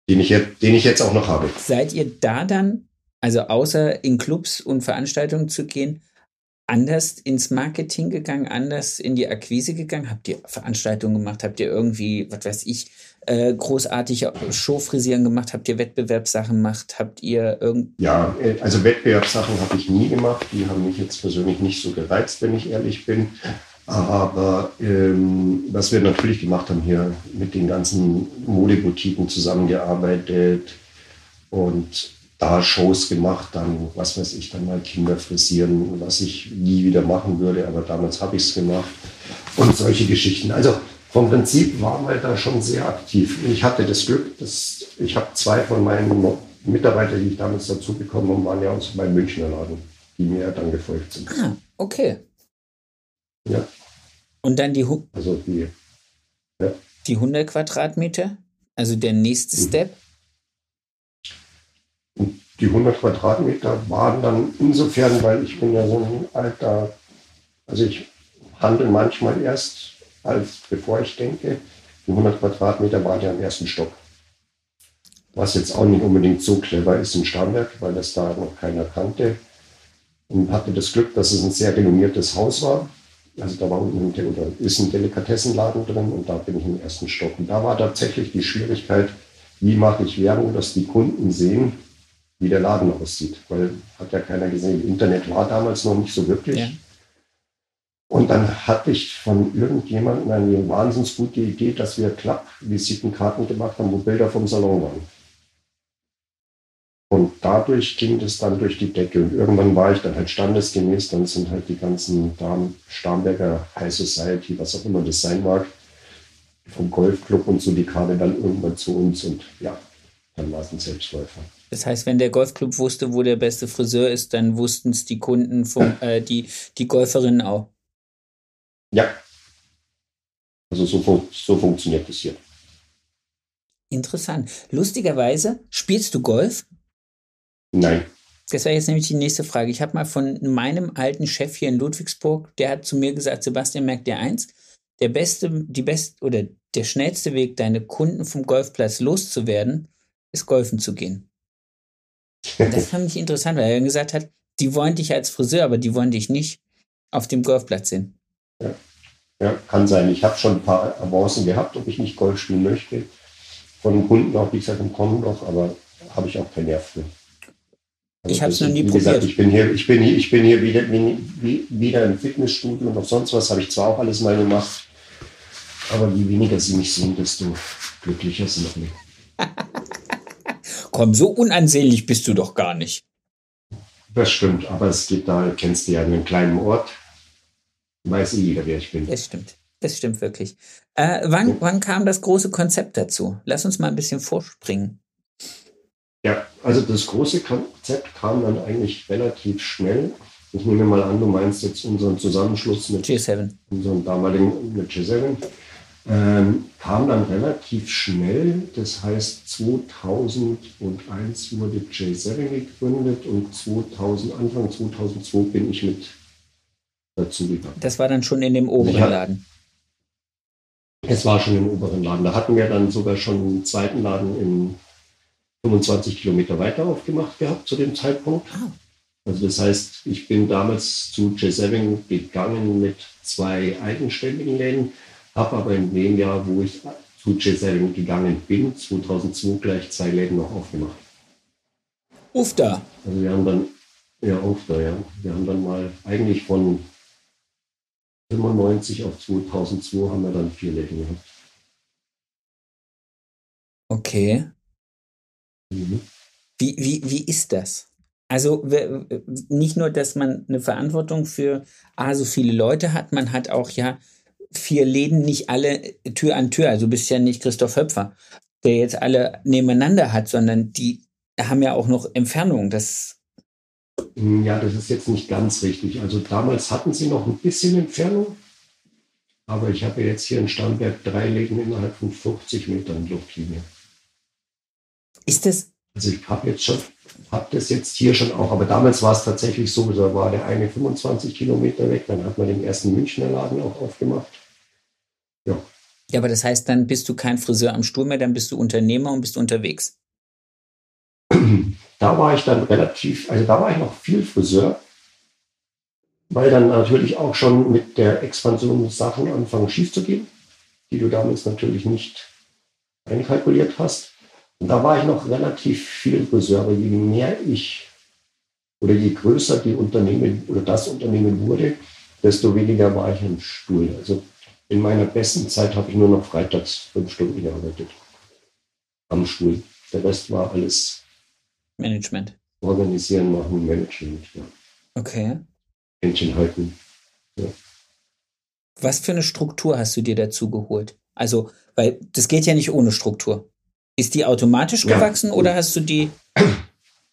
den ich, den ich jetzt auch noch habe. Seid ihr da dann, also außer in Clubs und Veranstaltungen zu gehen, anders ins Marketing gegangen, anders in die Akquise gegangen? Habt ihr Veranstaltungen gemacht? Habt ihr irgendwie, was weiß ich, äh, großartige Showfrisieren gemacht? Habt ihr Wettbewerbssachen gemacht? Habt ihr irgend... Ja, äh, also Wettbewerbssachen habe ich nie gemacht. Die haben mich jetzt persönlich nicht so gereizt, wenn ich ehrlich bin. Aber ähm, was wir natürlich gemacht haben hier mit den ganzen Modeboutiquen zusammengearbeitet und da Shows gemacht, dann, was weiß ich, dann mal Kinder frisieren, was ich nie wieder machen würde, aber damals habe ich es gemacht und solche Geschichten. Also vom Prinzip waren wir da schon sehr aktiv. Ich hatte das Glück, dass ich habe zwei von meinen Mitarbeitern, die ich damals dazu bekommen habe, waren ja aus meinem Münchner Laden, die mir dann gefolgt sind. Ah, okay. Ja, Und dann die, Hu- also die, die 100 Quadratmeter? Also der nächste Mhm. Step? Und die 100 Quadratmeter waren dann insofern, weil ich bin ja so ein alter, also ich handle manchmal erst, als bevor ich denke. Die 100 Quadratmeter waren ja im ersten Stock. Was jetzt auch nicht unbedingt so clever ist in Starnberg, weil das da noch keiner kannte. Und hatte das Glück, dass es ein sehr renommiertes Haus war. Also da war unten oder ist ein Delikatessenladen drin und da bin ich im ersten Stock. Und da war tatsächlich die Schwierigkeit, wie mache ich Werbung, dass die Kunden sehen, wie der Laden aussieht. Weil hat ja keiner gesehen. Internet war damals noch nicht so wirklich. Ja. Und dann hatte ich von irgendjemandem eine wahnsinnig gute Idee, dass wir Klapp-Visitenkarten gemacht haben, wo Bilder vom Salon waren. Und dadurch ging das dann durch die Decke. Und irgendwann war ich dann halt standesgemäß. Dann sind halt die ganzen Damen, Starnberger High Society, was auch immer das sein mag, vom Golfclub und so, die kamen dann irgendwann zu uns. Und ja, dann war es ein Selbstläufer. Das heißt, wenn der Golfclub wusste, wo der beste Friseur ist, dann wussten es die Kunden, vom, *clears throat* äh, die, die Golferinnen auch. Ja. Also so, fun so funktioniert das hier. Interessant. Lustigerweise, spielst du Golf? Nein. Das wäre jetzt nämlich die nächste Frage. Ich habe mal von meinem alten Chef hier in Ludwigsburg, der hat zu mir gesagt, Sebastian, merkt dir eins, der beste, die best oder der schnellste Weg, deine Kunden vom Golfplatz loszuwerden, ist golfen zu gehen. Und das fand ich interessant, weil er gesagt hat, die wollen dich als Friseur, aber die wollen dich nicht auf dem Golfplatz sehen. Ja, ja kann sein. Ich habe schon ein paar Avancen gehabt, ob ich nicht Golf spielen möchte. Von Kunden auch, wie gesagt, kommen noch, aber habe ich auch keinen Nerv für. Also ich habe es noch nie wie probiert. Gesagt, ich bin hier, ich bin hier, ich bin hier wieder, wie, wieder im Fitnessstudio und auch sonst was habe ich zwar auch alles mal gemacht, aber je weniger sie mich sehen, desto glücklicher sind wir. *laughs* Komm, so unansehnlich bist du doch gar nicht. Das stimmt, aber es geht da, kennst du ja in einem kleinen Ort, weiß eh jeder, wer ich bin. Das stimmt. Das stimmt wirklich. Äh, wann, wann kam das große Konzept dazu? Lass uns mal ein bisschen vorspringen. Ja, also das große Konzept kam dann eigentlich relativ schnell. Ich nehme mal an, du meinst jetzt unseren Zusammenschluss mit G7. unserem damaligen mit G7. Ähm, kam dann relativ schnell, das heißt 2001 wurde J7 gegründet und 2000, Anfang 2002 bin ich mit dazu gegangen. Das war dann schon in dem oberen Ja. Laden. Es war schon im oberen Laden. Da hatten wir dann sogar schon einen zweiten Laden in 25 Kilometer weiter aufgemacht gehabt zu dem Zeitpunkt. Ah. Also das heißt, ich bin damals zu J7 gegangen mit zwei eigenständigen Läden, habe aber in dem Jahr, wo ich zu J7 gegangen bin, 2002 gleich zwei Läden noch aufgemacht. Uff da. Also wir haben dann, ja da, ja, wir haben dann mal eigentlich von 95 auf 2002 haben wir dann vier Läden gehabt. Okay. Mhm. Wie, wie, wie ist das? Also nicht nur, dass man eine Verantwortung für A, so viele Leute hat, man hat auch ja vier Läden, nicht alle Tür an Tür. Also du bist ja nicht Christoph Höpfer, der jetzt alle nebeneinander hat, sondern die haben ja auch noch Entfernungen. Das Ja, das ist jetzt nicht ganz richtig. Also damals hatten sie noch ein bisschen Entfernung, aber ich habe jetzt hier in Starnberg drei Läden innerhalb von 50 Metern Luftlinie. ist das, Also ich habe jetzt schon, habe das jetzt hier schon auch, aber damals war es tatsächlich so, da war der eine 25 Kilometer weg, dann hat man den ersten Münchner Laden auch aufgemacht. Ja, ja, aber das heißt, dann bist du kein Friseur am Stuhl mehr, dann bist du Unternehmer und bist unterwegs. da war ich dann relativ, also da war ich noch viel Friseur, weil dann natürlich auch schon mit der Expansion Sachen anfangen schief zu gehen, die du damals natürlich nicht einkalkuliert hast. Und da war ich noch relativ viel Friseur, aber je mehr ich oder je größer die Unternehmen oder das Unternehmen wurde, desto weniger war ich im Stuhl. Also in meiner besten Zeit habe ich nur noch freitags fünf Stunden gearbeitet. Am Stuhl. Der Rest war alles Management. organisieren, machen, Management, ja. Okay. Händchen halten. Was für eine Struktur hast du dir dazu geholt? Also, weil das geht ja nicht ohne Struktur. Ist die automatisch Ja. gewachsen oder hast du die?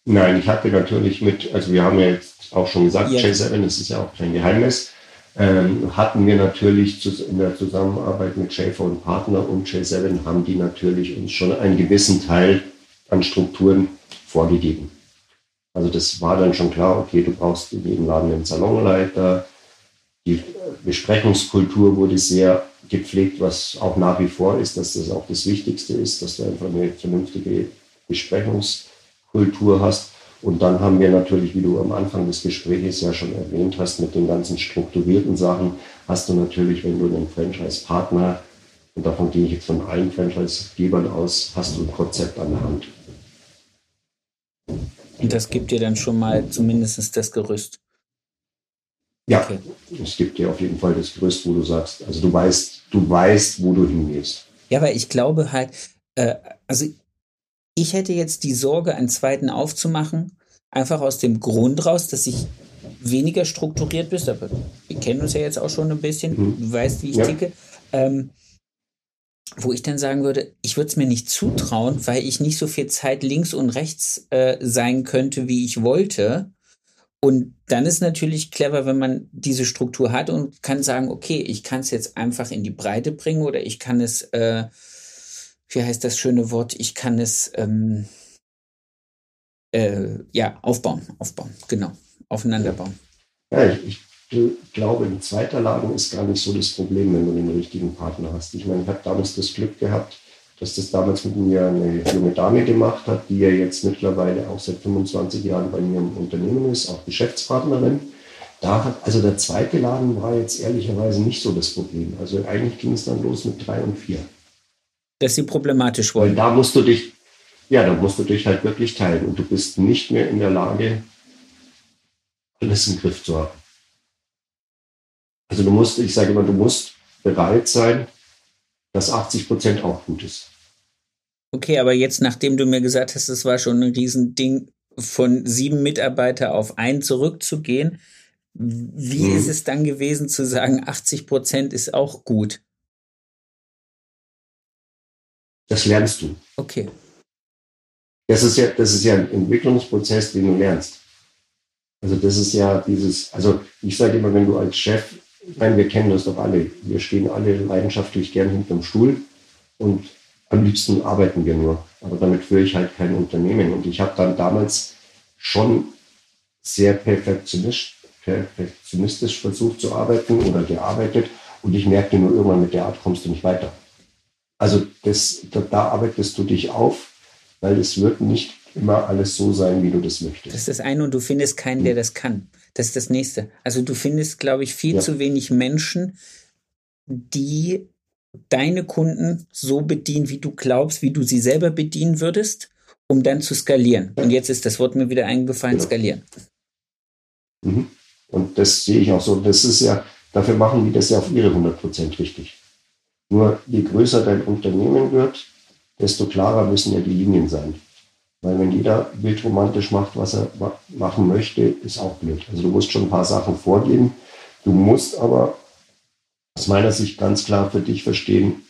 Nein, ich hatte natürlich mit, also wir haben ja jetzt auch schon gesagt, Ja. J7, das ist ja auch kein Geheimnis, ähm, hatten wir natürlich in der Zusammenarbeit mit Schäfer und Partner und J7 haben die natürlich uns schon einen gewissen Teil an Strukturen vorgegeben. Also das war dann schon klar, okay, du brauchst in jedem Laden einen Salonleiter, die Besprechungskultur wurde sehr gepflegt, was auch nach wie vor ist, dass das auch das Wichtigste ist, dass du einfach eine vernünftige Besprechungskultur hast. Und dann haben wir natürlich, wie du am Anfang des Gesprächs ja schon erwähnt hast, mit den ganzen strukturierten Sachen, hast du natürlich, wenn du einen Franchise-Partner, und davon gehe ich jetzt von allen Franchise-Gebern aus, hast du ein Konzept an der Hand. Und das gibt dir dann schon mal zumindest das Gerüst. Ja, Okay. es gibt dir auf jeden Fall das Gerüst, wo du sagst, also du weißt, du weißt, wo du hingehst. Ja, weil ich glaube halt, äh, also ich hätte jetzt die Sorge, einen zweiten aufzumachen, einfach aus dem Grund raus, dass ich weniger strukturiert bist. Aber wir kennen uns ja jetzt auch schon ein bisschen. Mhm. Du weißt, wie ich Ja. ticke. Ähm, wo ich dann sagen würde, ich würde es mir nicht zutrauen, weil ich nicht so viel Zeit links und rechts äh, sein könnte, wie ich wollte. Und dann ist natürlich clever, wenn man diese Struktur hat und kann sagen, okay, ich kann es jetzt einfach in die Breite bringen oder ich kann es, äh, wie heißt das schöne Wort, ich kann es ähm, äh, ja aufbauen, aufbauen, genau, aufeinander bauen. Ja, ich, ich glaube, in zweiter Lage ist gar nicht so das Problem, wenn du den richtigen Partner hast. Ich meine, ich habe damals das Glück gehabt, dass das damals mit mir eine junge Dame gemacht hat, die ja jetzt mittlerweile auch seit 25 Jahren bei mir im Unternehmen ist, auch Geschäftspartnerin. Da hat, also der zweite Laden war jetzt ehrlicherweise nicht so das Problem. Also eigentlich ging es dann los mit drei und vier. Dass sie problematisch wurden. da musst du dich, ja, da musst du dich halt wirklich teilen und du bist nicht mehr in der Lage, alles im Griff zu haben. Also du musst, ich sage immer, du musst bereit sein, dass 80 Prozent auch gut ist. Okay, aber jetzt, nachdem du mir gesagt hast, es war schon ein Riesending, von sieben Mitarbeiter auf einen zurückzugehen, wie Mhm. ist es dann gewesen zu sagen, 80 Prozent ist auch gut? Das lernst du. Okay. Das ist ja, das ist ja ein Entwicklungsprozess, den du lernst. Also das ist ja dieses, also ich sage immer, wenn du als Chef, meine, wir kennen das doch alle, wir stehen alle leidenschaftlich gern hinterm Stuhl und am liebsten arbeiten wir nur. Aber damit führe ich halt kein Unternehmen. Und ich habe dann damals schon sehr perfektionistisch, perfektionistisch versucht zu arbeiten oder gearbeitet. Und ich merkte nur irgendwann, mit der Art kommst du nicht weiter. Also das, da, da arbeitest du dich auf, weil es wird nicht immer alles so sein, wie du das möchtest. Das ist das eine und du findest keinen, der das kann. Das ist das nächste. Also du findest, glaube ich, viel Ja. zu wenig Menschen, die deine Kunden so bedienen, wie du glaubst, wie du sie selber bedienen würdest, um dann zu skalieren. Und jetzt ist das Wort mir wieder eingefallen, Genau. skalieren. Mhm. Und das sehe ich auch so. Das ist ja, dafür machen die das ja auf ihre 100% richtig. Nur je größer dein Unternehmen wird, desto klarer müssen ja die Linien sein. Weil wenn jeder wildromantisch macht, was er ma- machen möchte, ist auch blöd. Also du musst schon ein paar Sachen vorgeben. Du musst aber aus meiner Sicht ganz klar für dich verstehen,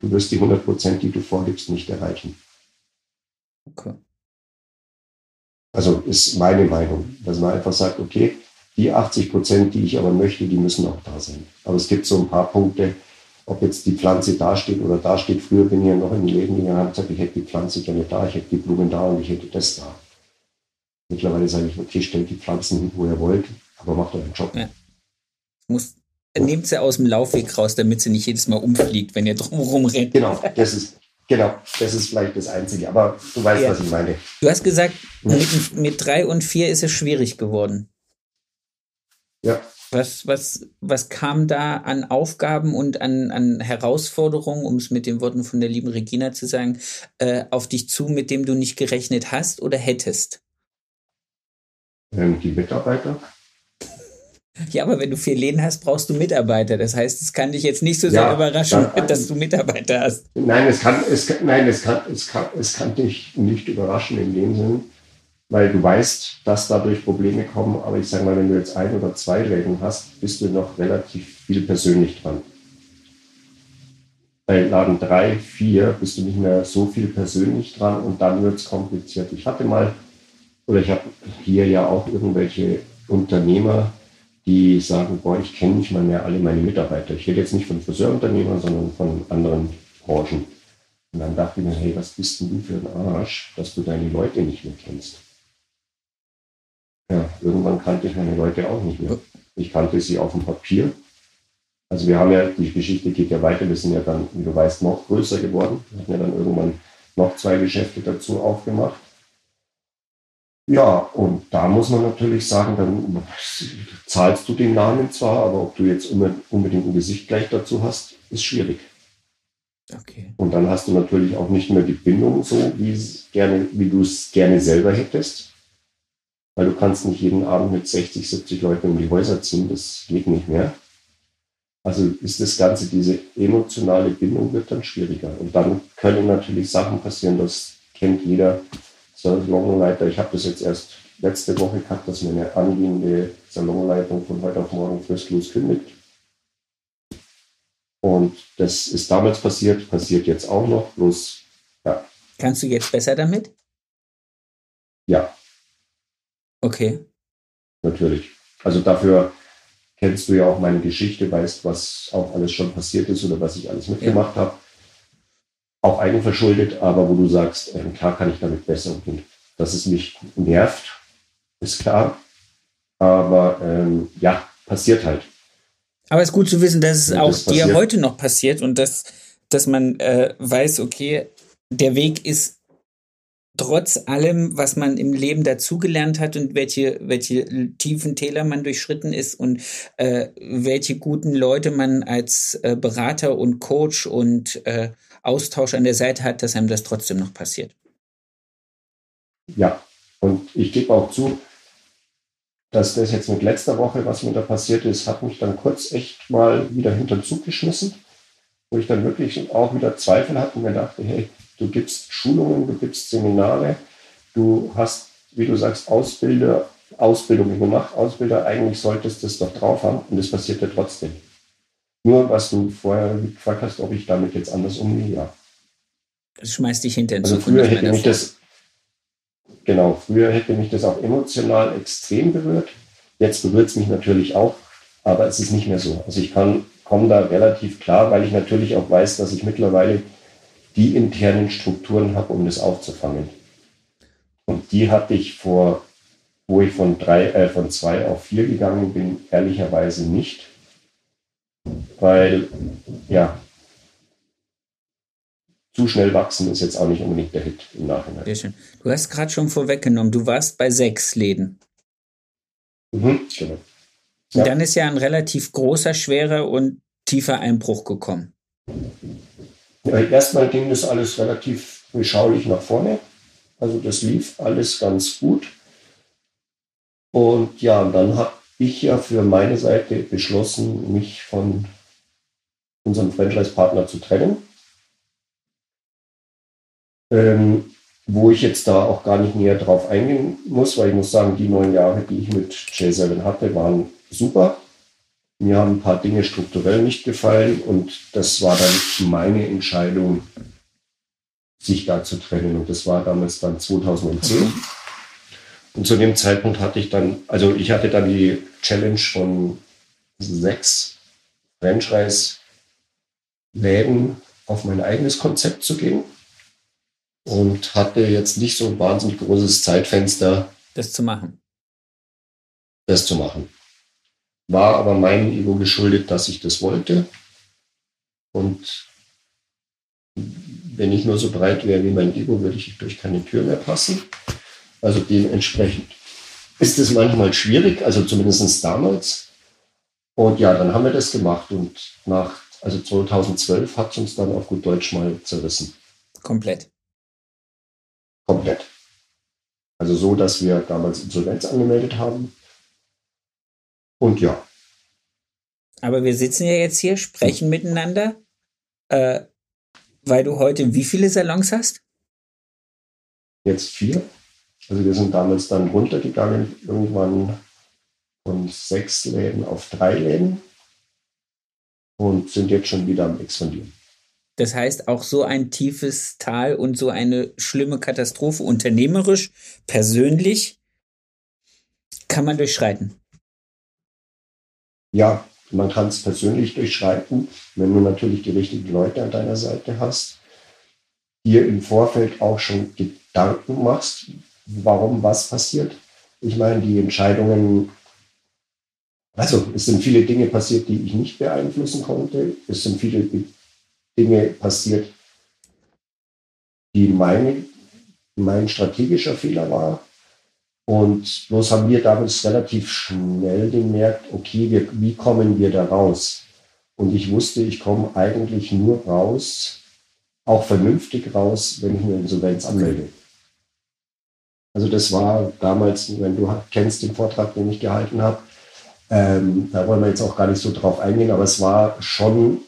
du wirst die 100%, die du vorgibst, nicht erreichen. Okay. Also ist meine Meinung, dass man einfach sagt, okay, die 80 Prozent, die ich aber möchte, die müssen auch da sein. Aber es gibt so ein paar Punkte, ob jetzt die Pflanze da steht oder da steht. Früher bin ich ja noch in die Läden gegangen und habe gesagt, ich hätte die Pflanze gerne da, ich hätte die Blumen da und ich hätte das da. Mittlerweile sage ich, okay, stellt die Pflanzen hin, wo ihr wollt, aber macht euren Job. Ja. Muss, nehmt sie aus dem Laufweg raus, damit sie nicht jedes Mal umfliegt, wenn ihr drumherum rennt. Genau, das ist, genau, das ist vielleicht das Einzige. Aber du weißt, Ja. was ich meine. Du hast gesagt, Ja. mit, mit drei und vier ist es schwierig geworden. Ja. Was, was, was kam da an Aufgaben und an, an Herausforderungen, um es mit den Worten von der lieben Regina zu sagen, äh, auf dich zu, mit dem du nicht gerechnet hast oder hättest? Ähm, die Mitarbeiter, Ja, aber wenn du vier Läden hast, brauchst du Mitarbeiter. Das heißt, es kann dich jetzt nicht so sehr Ja, überraschen, dann- dass du Mitarbeiter hast. Nein, es kann, es kann, nein, es kann, es kann, es kann dich nicht überraschen in dem Sinn, weil du weißt, dass dadurch Probleme kommen. Aber ich sage mal, wenn du jetzt ein oder zwei Läden hast, bist du noch relativ viel persönlich dran. Bei Laden drei, vier bist du nicht mehr so viel persönlich dran und dann wird es kompliziert. Ich hatte mal, oder ich habe hier ja auch irgendwelche Unternehmer, die sagen, boah, ich kenne nicht mal mehr alle meine Mitarbeiter. Ich rede jetzt nicht von Friseurunternehmern, sondern von anderen Branchen. Und dann dachte ich mir, hey, was bist denn du für ein Arsch, dass du deine Leute nicht mehr kennst? Ja, irgendwann kannte ich meine Leute auch nicht mehr. Ich kannte sie auf dem Papier. Also wir haben ja, die Geschichte geht ja weiter, wir sind ja dann, wie du weißt, noch größer geworden. Wir hatten ja dann irgendwann noch zwei Geschäfte dazu aufgemacht. Ja, und da muss man natürlich sagen, dann zahlst du den Namen zwar, aber ob du jetzt unbe- unbedingt ein Gesicht gleich dazu hast, ist schwierig. Okay. Und dann hast du natürlich auch nicht mehr die Bindung so, wie, gerne, wie du es gerne selber hättest. Weil du kannst nicht jeden Abend mit 60, 70 Leuten um die Häuser ziehen, das geht nicht mehr. Also ist das Ganze, diese emotionale Bindung wird dann schwieriger. Und dann können natürlich Sachen passieren, das kennt jeder Salonleiter. Ich habe das jetzt erst letzte Woche gehabt, dass mir eine angehende Salonleitung von heute auf morgen fristlos kündigt. Und das ist damals passiert, passiert jetzt auch noch, bloß Kannst du jetzt besser damit? ja, Okay. natürlich. Also dafür kennst du ja auch meine Geschichte, weißt, was auch alles schon passiert ist oder was ich alles mitgemacht ja. habe. Auch eigenverschuldet, aber wo du sagst, äh, klar kann ich damit besser umgehen. Dass es mich nervt, ist klar. Aber ähm, ja, passiert halt. Aber es ist gut zu wissen, dass es ja, auch das dir heute noch passiert und dass, dass man äh, weiß, okay, der Weg ist trotz allem, was man im Leben dazugelernt hat und welche, welche tiefen Täler man durchschritten ist und äh, welche guten Leute man als äh, Berater und Coach und äh, Austausch an der Seite hat, dass einem das trotzdem noch passiert. Ja, und ich gebe auch zu, dass das jetzt mit letzter Woche, was mir da passiert ist, hat mich dann kurz echt mal wieder hinter den Zug geschmissen, wo ich dann wirklich auch wieder Zweifel hatte und mir dachte, hey, du gibst Schulungen, du gibst Seminare, du hast, wie du sagst, Ausbilder, Ausbildungen gemacht, Ausbilder, eigentlich solltest du das doch drauf haben und es passiert ja trotzdem. Nur was du vorher gefragt hast, ob ich damit jetzt anders umgehe, ja. Das schmeißt dich hinter den Also früher hätte mich das, genau, früher hätte mich das auch emotional extrem berührt. Jetzt berührt es mich natürlich auch, aber es ist nicht mehr so. Also ich kann, komme da relativ klar, weil ich natürlich auch weiß, dass ich mittlerweile die internen Strukturen habe, um das aufzufangen. Und die hatte ich vor, wo ich von drei, äh, von zwei auf vier gegangen bin, ehrlicherweise nicht. Weil, ja, zu schnell wachsen ist jetzt auch nicht unbedingt der Hit im Nachhinein. Sehr schön. Du hast gerade schon vorweggenommen, du warst bei sechs Läden. Mhm, genau. Ja. Dann ist ja ein relativ großer, schwerer und tiefer Einbruch gekommen. Ja, erstmal ging das alles relativ beschaulich nach vorne. Also das lief alles ganz gut. Und ja, dann habe ich ja für meine Seite beschlossen, mich von unserem Franchise-Partner zu trennen. Ähm, wo ich jetzt da auch gar nicht näher drauf eingehen muss, weil ich muss sagen, die neun Jahre, die ich mit J7 hatte, waren super. Mir haben ein paar Dinge strukturell nicht gefallen und das war dann meine Entscheidung, sich da zu trennen. Und das war damals dann 2010. Und zu dem Zeitpunkt hatte ich dann, also ich hatte dann die Challenge von sechs Franchise-Läden auf mein eigenes Konzept zu gehen und hatte jetzt nicht so ein wahnsinnig großes Zeitfenster, das zu machen. Das zu machen. War aber meinem Ego geschuldet, dass ich das wollte. Und wenn ich nur so breit wäre wie mein Ego, würde ich durch keine Tür mehr passen. Also dementsprechend ist es manchmal schwierig, also zumindest damals. Und ja, dann haben wir das gemacht und nach, also 2012 hat es uns dann auf gut Deutsch mal zerrissen. Komplett. Komplett. Also so, dass wir damals Insolvenz angemeldet haben und ja. Aber wir sitzen ja jetzt hier, sprechen miteinander, äh, weil du heute wie viele Salons hast? Jetzt vier. Also wir sind damals dann runtergegangen, irgendwann von sechs Läden auf drei Läden und sind jetzt schon wieder am Expandieren. Das heißt, auch so ein tiefes Tal und so eine schlimme Katastrophe unternehmerisch, persönlich, kann man durchschreiten ja, man kann es persönlich durchschreiten, wenn du natürlich die richtigen Leute an deiner Seite hast, dir im Vorfeld auch schon Gedanken machst, warum was passiert. Ich meine, die Entscheidungen, also es sind viele Dinge passiert, die ich nicht beeinflussen konnte. Es sind viele Dinge passiert, die meine, mein strategischer Fehler war. Und bloß haben wir damals relativ schnell gemerkt, okay, wir, wie kommen wir da raus? Und ich wusste, ich komme eigentlich nur raus, auch vernünftig raus, wenn ich eine Insolvenz anmelde. Also das war damals, wenn du kennst den Vortrag, den ich gehalten habe, ähm, da wollen wir jetzt auch gar nicht so drauf eingehen, aber es war schon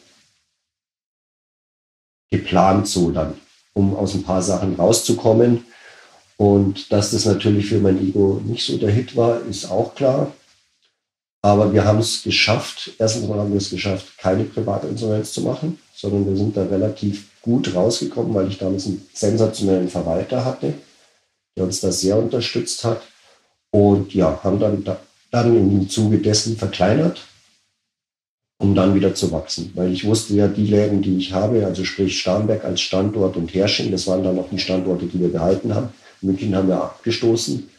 geplant so dann, um aus ein paar Sachen rauszukommen. Und dass das natürlich für mein Ego nicht so der Hit war, ist auch klar. Aber wir haben es geschafft. Erstens mal haben wir es geschafft, keine Privatinsolvenz zu machen, sondern wir sind da relativ gut rausgekommen, weil ich damals einen sensationellen Verwalter hatte, der uns da sehr unterstützt hat. Und ja, haben dann da, dann im Zuge dessen verkleinert, um dann wieder zu wachsen. Weil ich wusste ja, die Läden, die ich habe, also sprich Starnberg als Standort und Hersching, das waren dann noch die Standorte, die wir behalten haben. München haben wir abgestoßen.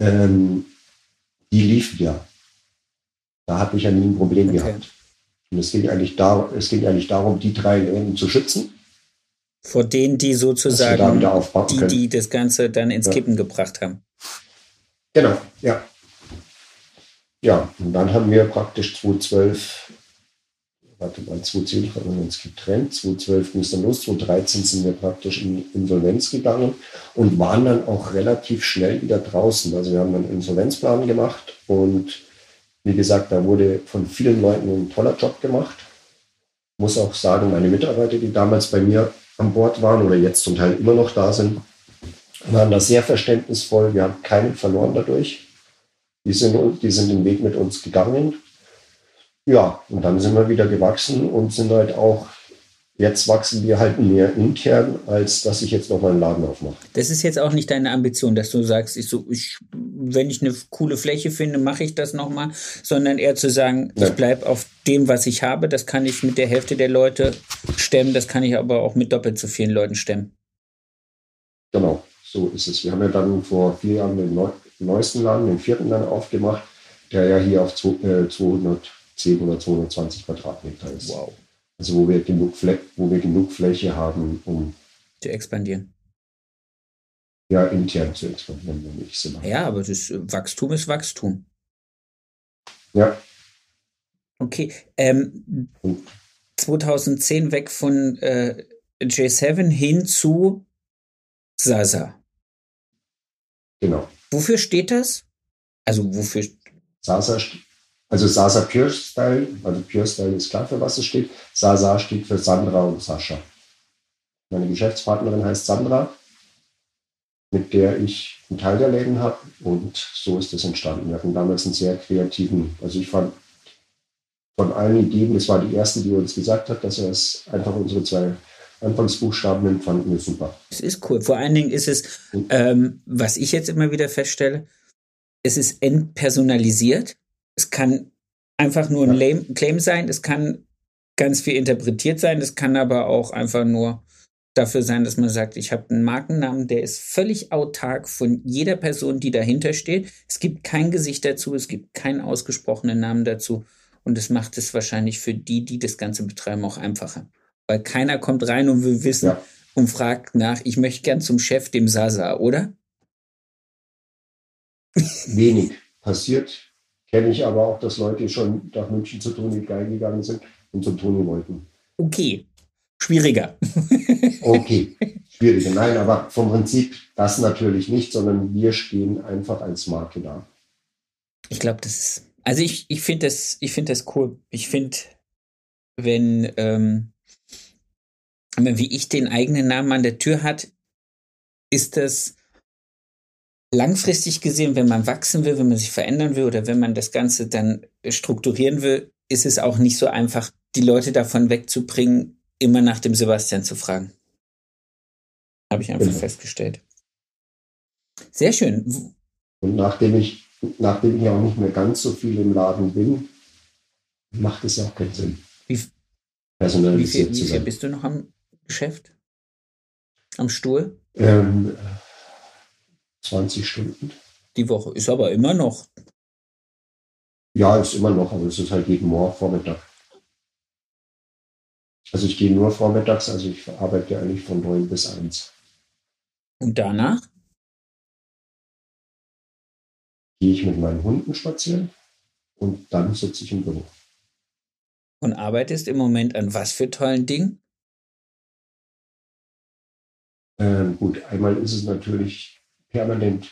Ähm, die liefen ja. Da hatte ich ja nie ein Problem okay. gehabt. Und es ging, eigentlich dar es ging eigentlich darum, die drei Läden zu schützen. Vor denen, die sozusagen, die, die das Ganze dann ins Kippen gebracht haben. Genau, ja. Ja, und dann haben wir praktisch 2012, warte mal, 2010 haben wir uns getrennt, 2012 ging es dann los, 2013 sind wir praktisch in Insolvenz gegangen und waren dann auch relativ schnell wieder draußen. Also wir haben einen Insolvenzplan gemacht und wie gesagt, da wurde von vielen Leuten ein toller Job gemacht. Muss auch sagen, meine Mitarbeiter, die damals bei mir an Bord waren oder jetzt zum Teil immer noch da sind, waren da sehr verständnisvoll. Wir haben keinen verloren dadurch. Die sind, die sind den Weg mit uns gegangen ja, und dann sind wir wieder gewachsen und sind halt auch, jetzt wachsen wir halt mehr intern, als dass ich jetzt noch einen Laden aufmache. Das ist jetzt auch nicht deine Ambition, dass du sagst, ich so, ich, wenn ich eine coole Fläche finde, mache ich das nochmal, sondern eher zu sagen, ja. ich bleibe auf dem, was ich habe, das kann ich mit der Hälfte der Leute stemmen, das kann ich aber auch mit doppelt so vielen Leuten stemmen. Genau, so ist es. Wir haben ja dann vor vier Jahren den neuesten Laden, den vierten dann aufgemacht, der ja hier auf 200 äh, 10 oder 220 Quadratmeter ist. Wow. Also wo wir genug, Fle wo wir genug Fläche haben, um zu expandieren. Ja, intern zu expandieren, wenn ich so mache. Ja, aber das Wachstum ist Wachstum. Ja. Okay. Ähm, 2010 weg von äh, J7 hin zu Sasa. Genau. Wofür steht das? Also wofür? Sasa, steht also Sasa Pure Style, also Pure Style ist klar, für was es steht. Sasa steht für Sandra und Sascha. Meine Geschäftspartnerin heißt Sandra, mit der ich einen Teil der Läden habe und so ist das entstanden. Wir hatten damals einen sehr kreativen, also ich fand von allen Ideen, das war die erste, die uns gesagt hat, dass er es einfach unsere zwei Anfangsbuchstaben nimmt, fanden wir super. Es ist cool. Vor allen Dingen ist es, ähm, was ich jetzt immer wieder feststelle, es ist entpersonalisiert. Es kann einfach nur ein Claim sein, es kann ganz viel interpretiert sein, es kann aber auch einfach nur dafür sein, dass man sagt, ich habe einen Markennamen, der ist völlig autark von jeder Person, die dahinter steht. Es gibt kein Gesicht dazu, es gibt keinen ausgesprochenen Namen dazu. Und das macht es wahrscheinlich für die, die das Ganze betreiben, auch einfacher. Weil keiner kommt rein und will wissen ja. und fragt nach, ich möchte gern zum Chef, dem Sasa, oder? Wenig passiert Kenne ich aber auch, dass Leute schon nach München zu Toni Geil gegangen sind und zum Toni wollten. Okay. Schwieriger. *laughs* okay. Schwieriger. Nein, aber vom Prinzip das natürlich nicht, sondern wir stehen einfach als Marke da. Ich glaube, das ist. Also ich, ich finde das, ich finde das cool. Ich finde, wenn, ähm, wenn wie ich den eigenen Namen an der Tür hat, ist das langfristig gesehen, wenn man wachsen will, wenn man sich verändern will oder wenn man das Ganze dann strukturieren will, ist es auch nicht so einfach, die Leute davon wegzubringen, immer nach dem Sebastian zu fragen. Habe ich einfach genau. festgestellt. Sehr schön. Und nachdem ich, nachdem ich auch nicht mehr ganz so viel im Laden bin, macht es ja auch keinen Sinn. Wie, wie, viel, wie viel bist du noch am Geschäft? Am Stuhl? Ähm, 20 Stunden. Die Woche ist aber immer noch. Ja, ist immer noch, aber es ist halt jeden Morgen Vormittag. Also ich gehe nur vormittags, also ich arbeite eigentlich von 9 bis 1. Und danach? Gehe ich mit meinen Hunden spazieren und dann sitze ich im Büro. Und arbeitest im Moment an was für tollen Dingen? Ähm, gut, einmal ist es natürlich permanent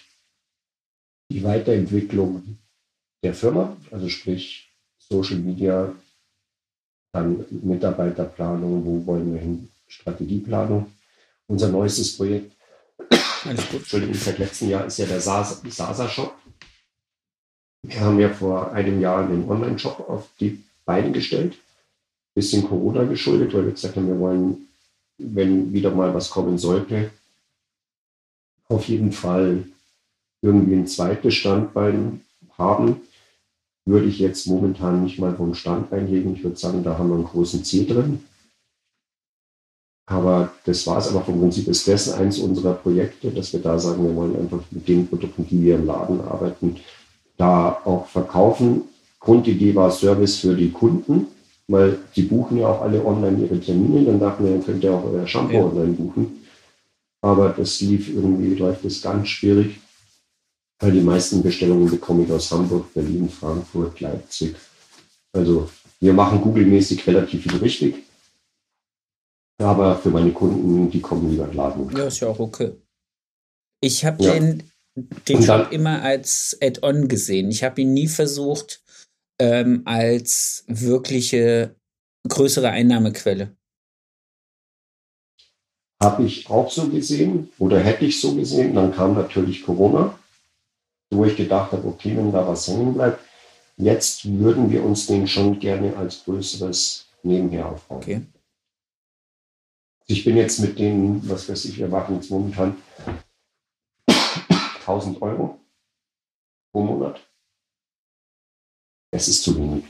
die Weiterentwicklung der Firma, also sprich Social Media, dann Mitarbeiterplanung, wo wollen wir hin, Strategieplanung. Unser neuestes Projekt, Entschuldigung, seit letztem Jahr ist ja der Sasa-Shop. Wir haben ja vor einem Jahr den Online-Shop auf die Beine gestellt. Bisschen Corona geschuldet, weil wir gesagt haben, wir wollen, wenn wieder mal was kommen sollte, auf jeden Fall irgendwie ein zweites Standbein haben, würde ich jetzt momentan nicht mal vom Stand einlegen. Ich würde sagen, da haben wir einen großen C drin. Aber das war es. Aber vom Prinzip ist das eins unserer Projekte, dass wir da sagen, wir wollen einfach mit den Produkten, die wir im Laden arbeiten, da auch verkaufen. Grundidee war Service für die Kunden, weil die buchen ja auch alle online ihre Termine. Dann dachten wir, dann könnt ihr auch euer Shampoo ja. online buchen. Aber das lief irgendwie, läuft es ganz schwierig, weil die meisten Bestellungen bekomme ich aus Hamburg, Berlin, Frankfurt, Leipzig. Also wir machen Google-mäßig relativ viel richtig. Aber für meine Kunden, die kommen lieber in Laden. Ja, ist ja auch okay. Ich habe ja. den, den Shop immer als Add-on gesehen. Ich habe ihn nie versucht ähm, als wirkliche größere Einnahmequelle. Habe ich auch so gesehen oder hätte ich so gesehen. Dann kam natürlich Corona, wo ich gedacht habe, okay, wenn da was hängen bleibt, jetzt würden wir uns den schon gerne als größeres nebenher aufbauen. Okay. Ich bin jetzt mit denen, was weiß ich, wir machen jetzt momentan 1000 Euro pro Monat. Es ist zu wenig.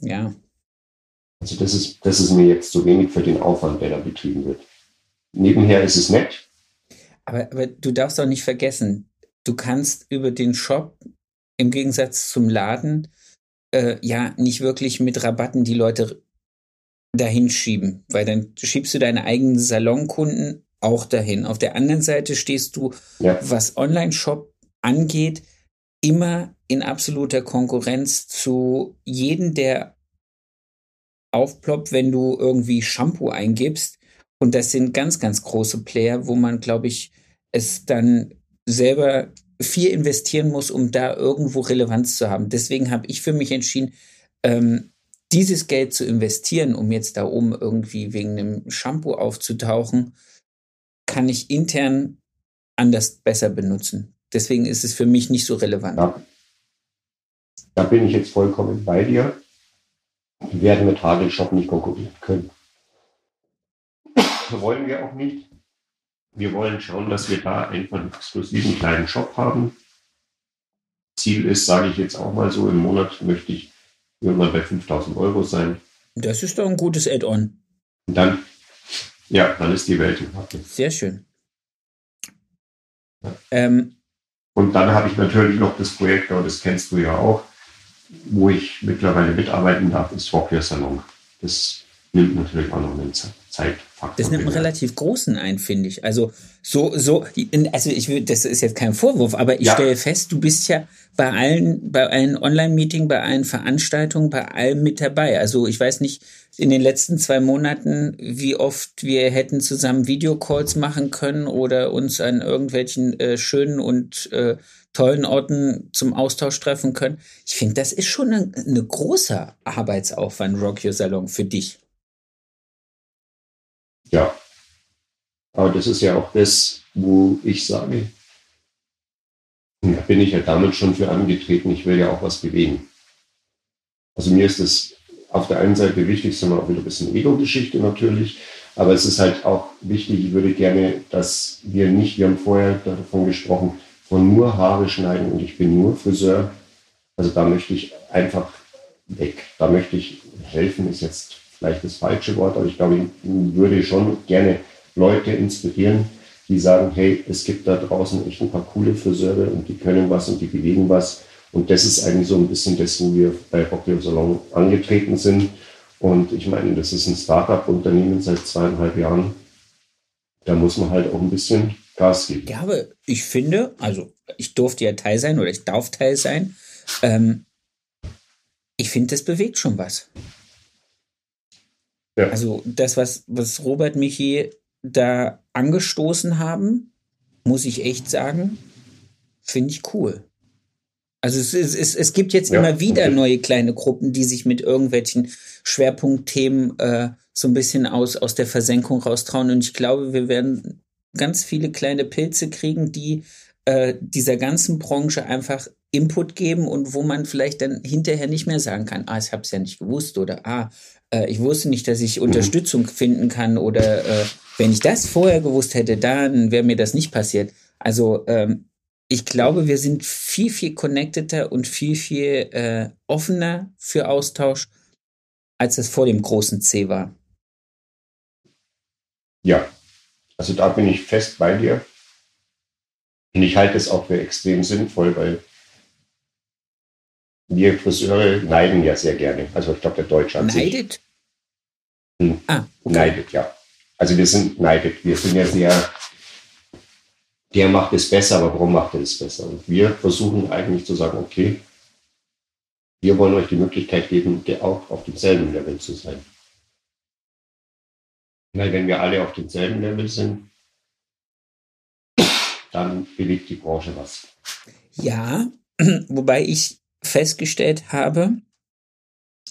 Ja. Also das ist, das ist mir jetzt zu wenig für den Aufwand, der da betrieben wird. Nebenher ist es nett. Aber, aber du darfst auch nicht vergessen, du kannst über den Shop im Gegensatz zum Laden äh, ja nicht wirklich mit Rabatten die Leute dahin schieben, weil dann schiebst du deine eigenen Salonkunden auch dahin. Auf der anderen Seite stehst du, ja. was Online-Shop angeht, immer in absoluter Konkurrenz zu jedem, der aufploppt, wenn du irgendwie Shampoo eingibst. Und das sind ganz, ganz große Player, wo man, glaube ich, es dann selber viel investieren muss, um da irgendwo Relevanz zu haben. Deswegen habe ich für mich entschieden, ähm, dieses Geld zu investieren, um jetzt da oben irgendwie wegen einem Shampoo aufzutauchen, kann ich intern anders besser benutzen. Deswegen ist es für mich nicht so relevant. Ja. Da bin ich jetzt vollkommen bei dir. Wir werden mit Hagel Shop nicht konkurrieren können. Wollen wir auch nicht. Wir wollen schauen, dass wir da einfach einen exklusiven kleinen Shop haben. Ziel ist, sage ich jetzt auch mal so, im Monat möchte ich irgendwann bei 5000 Euro sein. Das ist doch ein gutes Add-on. Und dann, ja, dann ist die Welt im Haken. Sehr schön. Ja. Ähm, und dann habe ich natürlich noch das Projekt, aber das kennst du ja auch, wo ich mittlerweile mitarbeiten darf, ist Your Salon. Das nimmt natürlich auch noch eine Zeit. Das nimmt einen relativ großen ein, finde ich. Also so, so, also ich will, das ist jetzt kein Vorwurf, aber ich ja. stelle fest, du bist ja bei allen, bei allen Online-Meetings, bei allen Veranstaltungen, bei allem mit dabei. Also ich weiß nicht, in den letzten zwei Monaten, wie oft wir hätten zusammen Videocalls machen können oder uns an irgendwelchen äh, schönen und äh, tollen Orten zum Austausch treffen können. Ich finde, das ist schon ein eine großer Arbeitsaufwand, Rock Your Salon, für dich. Ja. Aber das ist ja auch das, wo ich sage, da bin ich ja damit schon für angetreten, ich will ja auch was bewegen. Also mir ist es auf der einen Seite wichtig, wir auch wieder ein bisschen Ego-Geschichte natürlich, aber es ist halt auch wichtig, ich würde gerne, dass wir nicht, wir haben vorher davon gesprochen, von nur Haare schneiden und ich bin nur Friseur. Also da möchte ich einfach weg. Da möchte ich helfen, ist jetzt vielleicht das falsche Wort, aber ich glaube, ich würde schon gerne Leute inspirieren, die sagen, hey, es gibt da draußen echt ein paar coole Friseure und die können was und die bewegen was. Und das ist eigentlich so ein bisschen das, wo wir bei Rockio Salon angetreten sind. Und ich meine, das ist ein Startup-Unternehmen seit zweieinhalb Jahren. Da muss man halt auch ein bisschen Gas geben. Ja, aber ich finde, also ich durfte ja Teil sein oder ich darf Teil sein. Ähm, ich finde, das bewegt schon was. Ja. Also das, was, was Robert Michi da angestoßen haben, muss ich echt sagen, finde ich cool. Also es, es, es gibt jetzt ja, immer wieder okay. neue kleine Gruppen, die sich mit irgendwelchen Schwerpunktthemen äh, so ein bisschen aus, aus der Versenkung raustrauen. Und ich glaube, wir werden ganz viele kleine Pilze kriegen, die äh, dieser ganzen Branche einfach Input geben und wo man vielleicht dann hinterher nicht mehr sagen kann, ah, ich habe es ja nicht gewusst oder ah, äh, ich wusste nicht, dass ich mhm. Unterstützung finden kann oder äh, wenn ich das vorher gewusst hätte, dann wäre mir das nicht passiert. Also ähm, ich glaube, wir sind viel, viel connecteder und viel, viel äh, offener für Austausch, als es vor dem großen C war. Ja, also da bin ich fest bei dir. Und ich halte es auch für extrem sinnvoll, weil wir Friseure neiden ja sehr gerne. Also ich glaube, der Deutsche an Neidet? sich hm, Ah, okay. neidet, ja. Also wir sind neidet. Wir sind ja sehr, der macht es besser, aber warum macht er es besser? Und wir versuchen eigentlich zu sagen, okay, wir wollen euch die Möglichkeit geben, auch auf demselben Level zu sein. Weil wenn wir alle auf demselben Level sind, dann bewegt die Branche was. Ja, *clears throat* wobei ich festgestellt habe,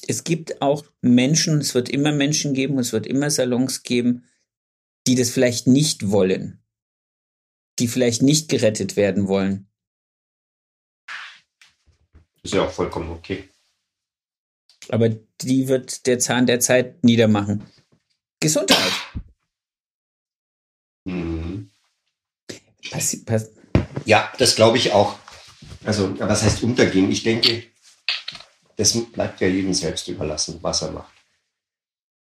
es gibt auch Menschen, es wird immer Menschen geben, es wird immer Salons geben, die das vielleicht nicht wollen, die vielleicht nicht gerettet werden wollen. Ist ja auch vollkommen okay. Aber die wird der Zahn der Zeit niedermachen. Gesundheit. Mhm. Passi pass Ja, das glaube ich auch. Also, was heißt untergehen? Ich denke, das bleibt ja jedem selbst überlassen, was er macht.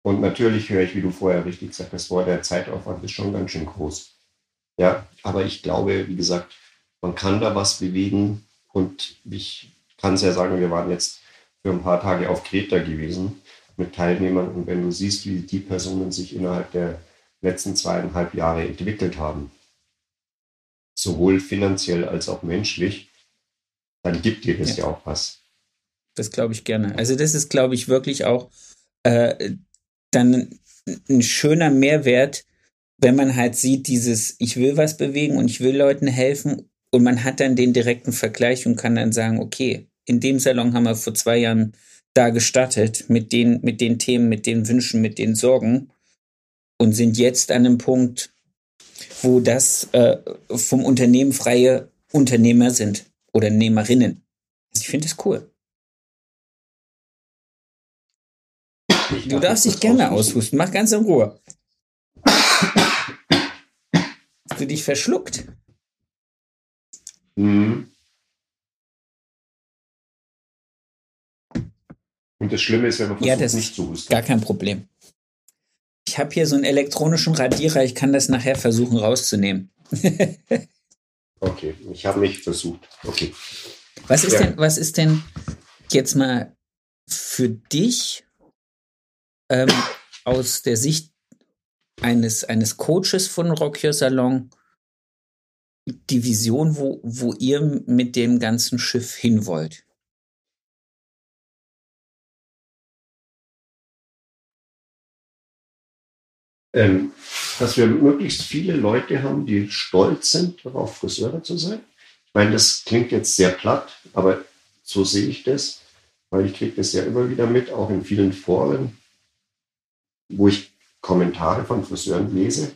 Und natürlich höre ich, wie du vorher richtig gesagt hast, boah, der Zeitaufwand ist schon ganz schön groß. Ja, aber ich glaube, wie gesagt, man kann da was bewegen. Und ich kann es ja sagen, wir waren jetzt für ein paar Tage auf Kreta gewesen mit Teilnehmern. Und wenn du siehst, wie die Personen sich innerhalb der letzten zweieinhalb Jahre entwickelt haben, sowohl finanziell als auch menschlich, dann gibt dir das ja, Ja. auch was. Das glaube ich gerne. Also das ist, glaube ich, wirklich auch äh, dann ein schöner Mehrwert, wenn man halt sieht, dieses, ich will was bewegen und ich will Leuten helfen und man hat dann den direkten Vergleich und kann dann sagen, okay, in dem Salon haben wir vor zwei Jahren da gestartet mit den, mit den Themen, mit den Wünschen, mit den Sorgen und sind jetzt an einem Punkt, wo das äh, vom Unternehmen freie Unternehmer sind oder Nehmerinnen. Also ich finde das cool. Ich Du darf darfst dich gerne aushusten. Mach ganz in Ruhe. Hast du dich verschluckt? Mhm. Und das Schlimme ist, wenn man versucht, Ja, das nicht zu husten. gar kein Problem. Ich habe hier so einen elektronischen Radierer. Ich kann das nachher versuchen rauszunehmen. *laughs* Okay, ich habe mich versucht. Okay. Was ist Ja. denn, was ist denn jetzt mal für dich ähm, aus der Sicht eines, eines Coaches von Rock Your Salon die Vision, wo, wo ihr mit dem ganzen Schiff hin wollt? Ähm, dass wir möglichst viele Leute haben, die stolz sind, darauf Friseure zu sein. Ich meine, das klingt jetzt sehr platt, aber so sehe ich das, weil ich kriege das ja immer wieder mit, auch in vielen Foren, wo ich Kommentare von Friseuren lese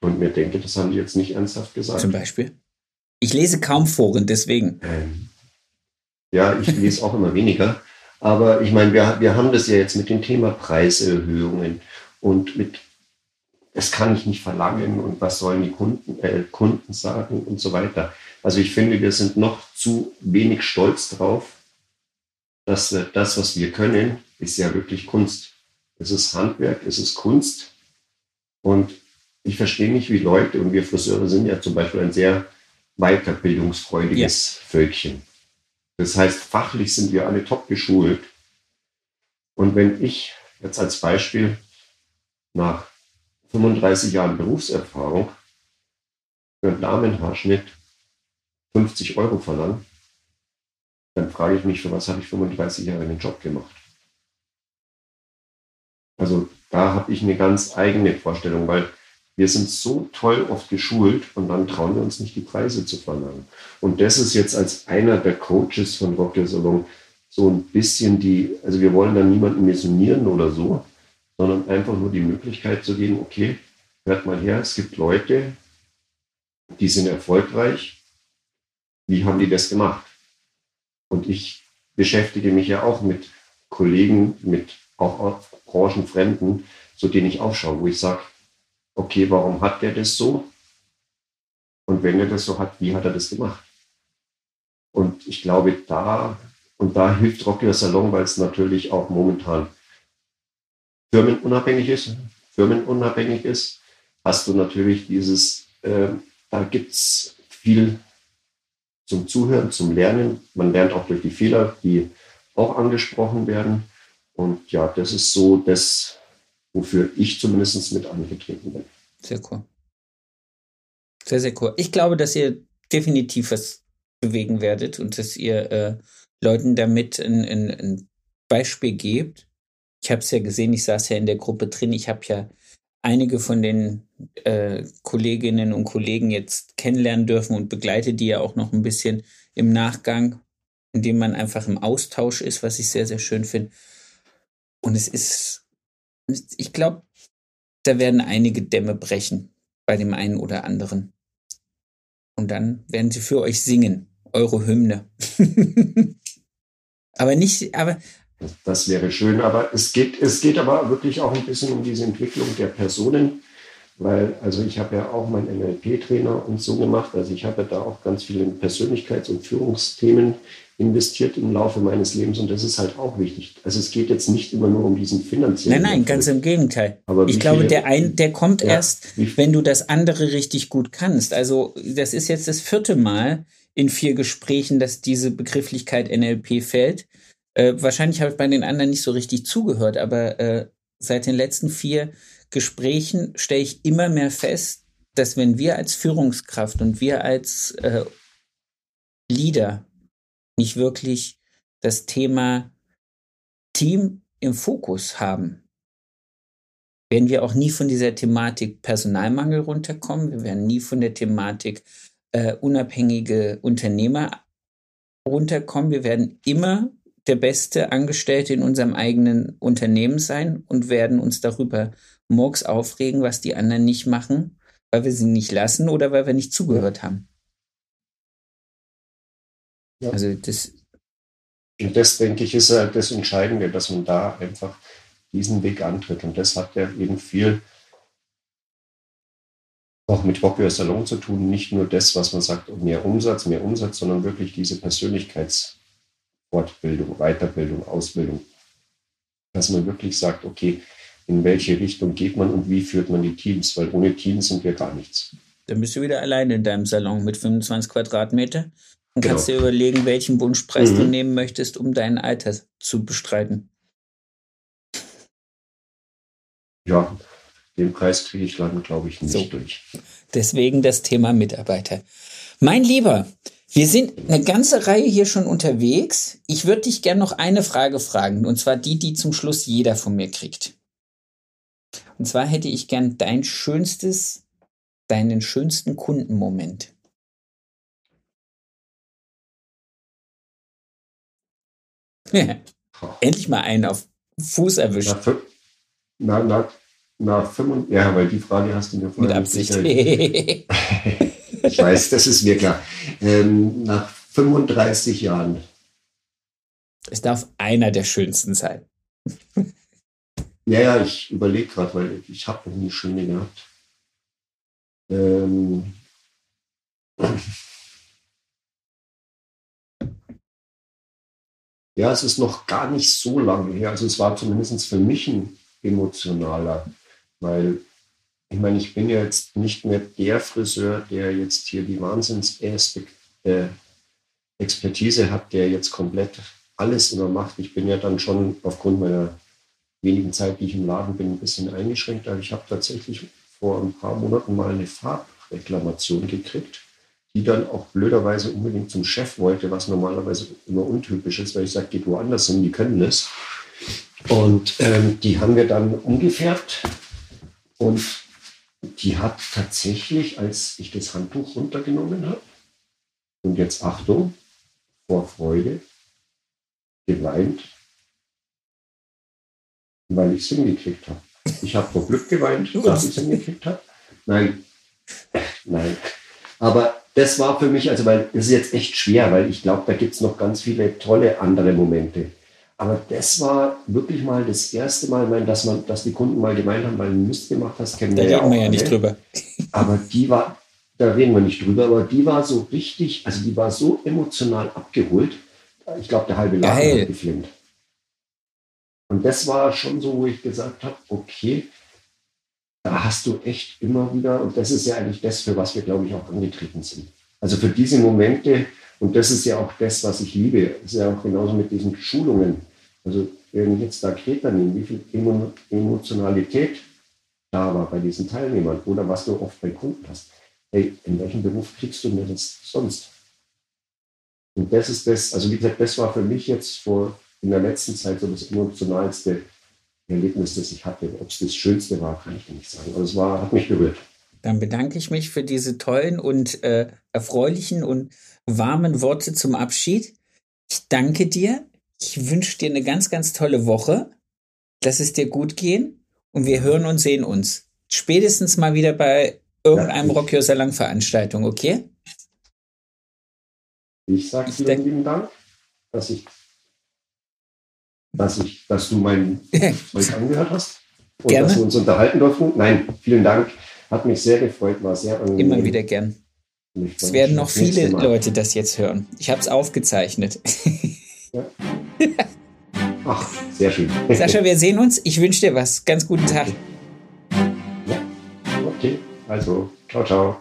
und mir denke, das haben die jetzt nicht ernsthaft gesagt. Zum Beispiel? Ich lese kaum Foren, deswegen. Ähm, ja, ich lese auch immer weniger. Aber ich meine, wir, wir haben das ja jetzt mit dem Thema Preiserhöhungen und mit, das kann ich nicht verlangen und was sollen die Kunden, äh, Kunden sagen und so weiter. Also ich finde, wir sind noch zu wenig stolz drauf, dass wir das, was wir können, ist ja wirklich Kunst. Es ist Handwerk, es ist Kunst. Und ich verstehe nicht, wie Leute, und wir Friseure sind ja zum Beispiel ein sehr weiterbildungsfreudiges Völkchen. Das heißt, fachlich sind wir alle top geschult. Und wenn ich jetzt als Beispiel nach 35 Jahren Berufserfahrung für einen Damenhaarschnitt 50 Euro verlange, dann frage ich mich, für was habe ich 35 Jahre den Job gemacht? Also da habe ich eine ganz eigene Vorstellung, weil wir sind so toll oft geschult und dann trauen wir uns nicht, die Preise zu verlangen. Und das ist jetzt als einer der Coaches von Rock Your Salon so ein bisschen die, also wir wollen da niemanden missionieren oder so, sondern einfach nur die Möglichkeit zu geben, okay, hört mal her, es gibt Leute, die sind erfolgreich. Wie haben die das gemacht? Und ich beschäftige mich ja auch mit Kollegen, mit auch, Branchenfremden, zu denen ich aufschaue, wo ich sage, okay, warum hat der das so? Und wenn er das so hat, wie hat er das gemacht? Und ich glaube, da, und da hilft Rocky Salon, weil es natürlich auch momentan firmenunabhängig ist, firmenunabhängig ist, hast du natürlich dieses, äh, da gibt es viel zum Zuhören, zum Lernen. Man lernt auch durch die Fehler, die auch angesprochen werden. Und ja, das ist so das, wofür ich zumindest mit angetreten bin. Sehr cool. Sehr, sehr cool. Ich glaube, dass ihr definitiv was bewegen werdet und dass ihr äh, Leuten damit ein, ein, ein Beispiel gebt. Ich habe es ja gesehen, ich saß ja in der Gruppe drin. Ich habe ja einige von den äh, Kolleginnen und Kollegen jetzt kennenlernen dürfen und begleite die ja auch noch ein bisschen im Nachgang, indem man einfach im Austausch ist, was ich sehr, sehr schön finde. Und es ist, ich glaube, da werden einige Dämme brechen bei dem einen oder anderen. Und dann werden sie für euch singen, eure Hymne. *laughs* aber nicht, aber. Das wäre schön, aber es geht, es geht aber wirklich auch ein bisschen um diese Entwicklung der Personen, weil, also ich habe ja auch meinen NLP-Trainer und so gemacht, also ich habe ja da auch ganz viele Persönlichkeits- und Führungsthemen investiert im Laufe meines Lebens und das ist halt auch wichtig. Also es geht jetzt nicht immer nur um diesen finanziellen. Nein, nein, Erfolg. ganz im Gegenteil. Aber ich glaube, viele, der ein, der kommt ja, erst, wenn du das andere richtig gut kannst. Also das ist jetzt das vierte Mal in vier Gesprächen, dass diese Begrifflichkeit NLP fällt. Äh, wahrscheinlich habe ich bei den anderen nicht so richtig zugehört, aber äh, seit den letzten vier Gesprächen stelle ich immer mehr fest, dass wenn wir als Führungskraft und wir als äh, Leader nicht wirklich das Thema Team im Fokus haben, werden wir auch nie von dieser Thematik Personalmangel runterkommen. Wir werden nie von der Thematik äh, unabhängige Unternehmer runterkommen. Wir werden immer der beste Angestellte in unserem eigenen Unternehmen sein und werden uns darüber morgens aufregen, was die anderen nicht machen, weil wir sie nicht lassen oder weil wir nicht zugehört haben. Ja. Also das. Und das, denke ich, ist halt das Entscheidende, dass man da einfach diesen Weg antritt. Und das hat ja eben viel auch mit Rocker Salon zu tun. Nicht nur das, was man sagt, mehr Umsatz, mehr Umsatz, sondern wirklich diese Persönlichkeitsfortbildung, Weiterbildung, Ausbildung. Dass man wirklich sagt, okay, in welche Richtung geht man und wie führt man die Teams, weil ohne Teams sind wir gar nichts. Dann bist du wieder alleine in deinem Salon mit 25 Quadratmeter und kannst genau. dir überlegen, welchen Wunschpreis mhm. du nehmen möchtest, um dein Alter zu bestreiten. Ja, den Preis kriege ich dann, glaube ich, nicht so. durch. Deswegen das Thema Mitarbeiter. Mein Lieber, wir sind eine ganze Reihe hier schon unterwegs. Ich würde dich gerne noch eine Frage fragen, und zwar die, die zum Schluss jeder von mir kriegt. Und zwar hätte ich gern dein schönstes, deinen schönsten Kundenmoment. *laughs* Endlich mal einen auf Fuß erwischt. Na, na, na, na ja, weil die Frage hast du mir vorher Mit Absicht. *laughs* ich weiß, das ist mir klar. Ähm, nach 35 Jahren. Es darf einer der schönsten sein. Ja, ja, ich überlege gerade, weil ich habe noch nie schöne gehabt. Ähm, *laughs* ja, es ist noch gar nicht so lange her. Also es war zumindest für mich ein emotionaler, weil ich meine, ich bin ja jetzt nicht mehr der Friseur, der jetzt hier die Wahnsinns-Expertise hat, der jetzt komplett alles immer macht. Ich bin ja dann schon aufgrund meiner wenigen Zeit, die ich im Laden bin, ein bisschen eingeschränkt. Aber ich habe tatsächlich vor ein paar Monaten mal eine Farbreklamation gekriegt, die dann auch blöderweise unbedingt zum Chef wollte, was normalerweise immer untypisch ist, weil ich sage, geht woanders hin, die können das. Und ähm, die haben wir dann umgefärbt und die hat tatsächlich, als ich das Handtuch runtergenommen habe, und jetzt Achtung, vor Freude, geweint weil ich es hingekriegt habe. Ich habe vor Glück geweint, *laughs* dass ich es hingekriegt habe. Nein, nein. Aber das war für mich, also weil es ist jetzt echt schwer, weil ich glaube, da gibt es noch ganz viele tolle andere Momente. Aber das war wirklich mal das erste Mal, dass man, dass die Kunden mal gemeint haben, weil du Mist gemacht hast, kennen da wir ja reden wir ja nicht drüber. Aber die war, da reden wir nicht drüber, aber die war so richtig, also die war so emotional abgeholt. Ich glaube, der halbe Laden Geil. hat gefilmt. Und das war schon so, wo ich gesagt habe, okay, da hast du echt immer wieder, und das ist ja eigentlich das, für was wir, glaube ich, auch angetreten sind. Also für diese Momente, und das ist ja auch das, was ich liebe, das ist ja auch genauso mit diesen Schulungen. Also wenn jetzt da Kreta nehme, wie viel Emo Emotionalität da war bei diesen Teilnehmern oder was du oft bei Kunden hast. Hey, in welchem Beruf kriegst du mir das sonst? Und das ist das, also wie gesagt, das war für mich jetzt vor in der letzten Zeit so das emotionalste Erlebnis, das ich hatte. Ob es das Schönste war, kann ich nicht sagen. Aber es war, hat mich berührt. Dann bedanke ich mich für diese tollen und äh, erfreulichen und warmen Worte zum Abschied. Ich danke dir. Ich wünsche dir eine ganz, ganz tolle Woche. Lass es dir gut gehen und wir hören und sehen uns. Spätestens mal wieder bei irgendeinem Ja, ich- Rock Your Salang Veranstaltung, okay? Ich sage vielen lieben Dank, dass ich, dass ich, dass du mein *laughs* Zeug angehört hast und Gerne. dass wir uns unterhalten durften. Nein, vielen Dank. Hat mich sehr gefreut, war sehr angenehm. Immer wieder gern. Es werden noch viele. Leute das jetzt hören. Ich habe es aufgezeichnet. *laughs* Ach, sehr schön. Sascha, wir sehen uns. Ich wünsche dir was. Ganz guten Tag. Okay, also, ciao, ciao.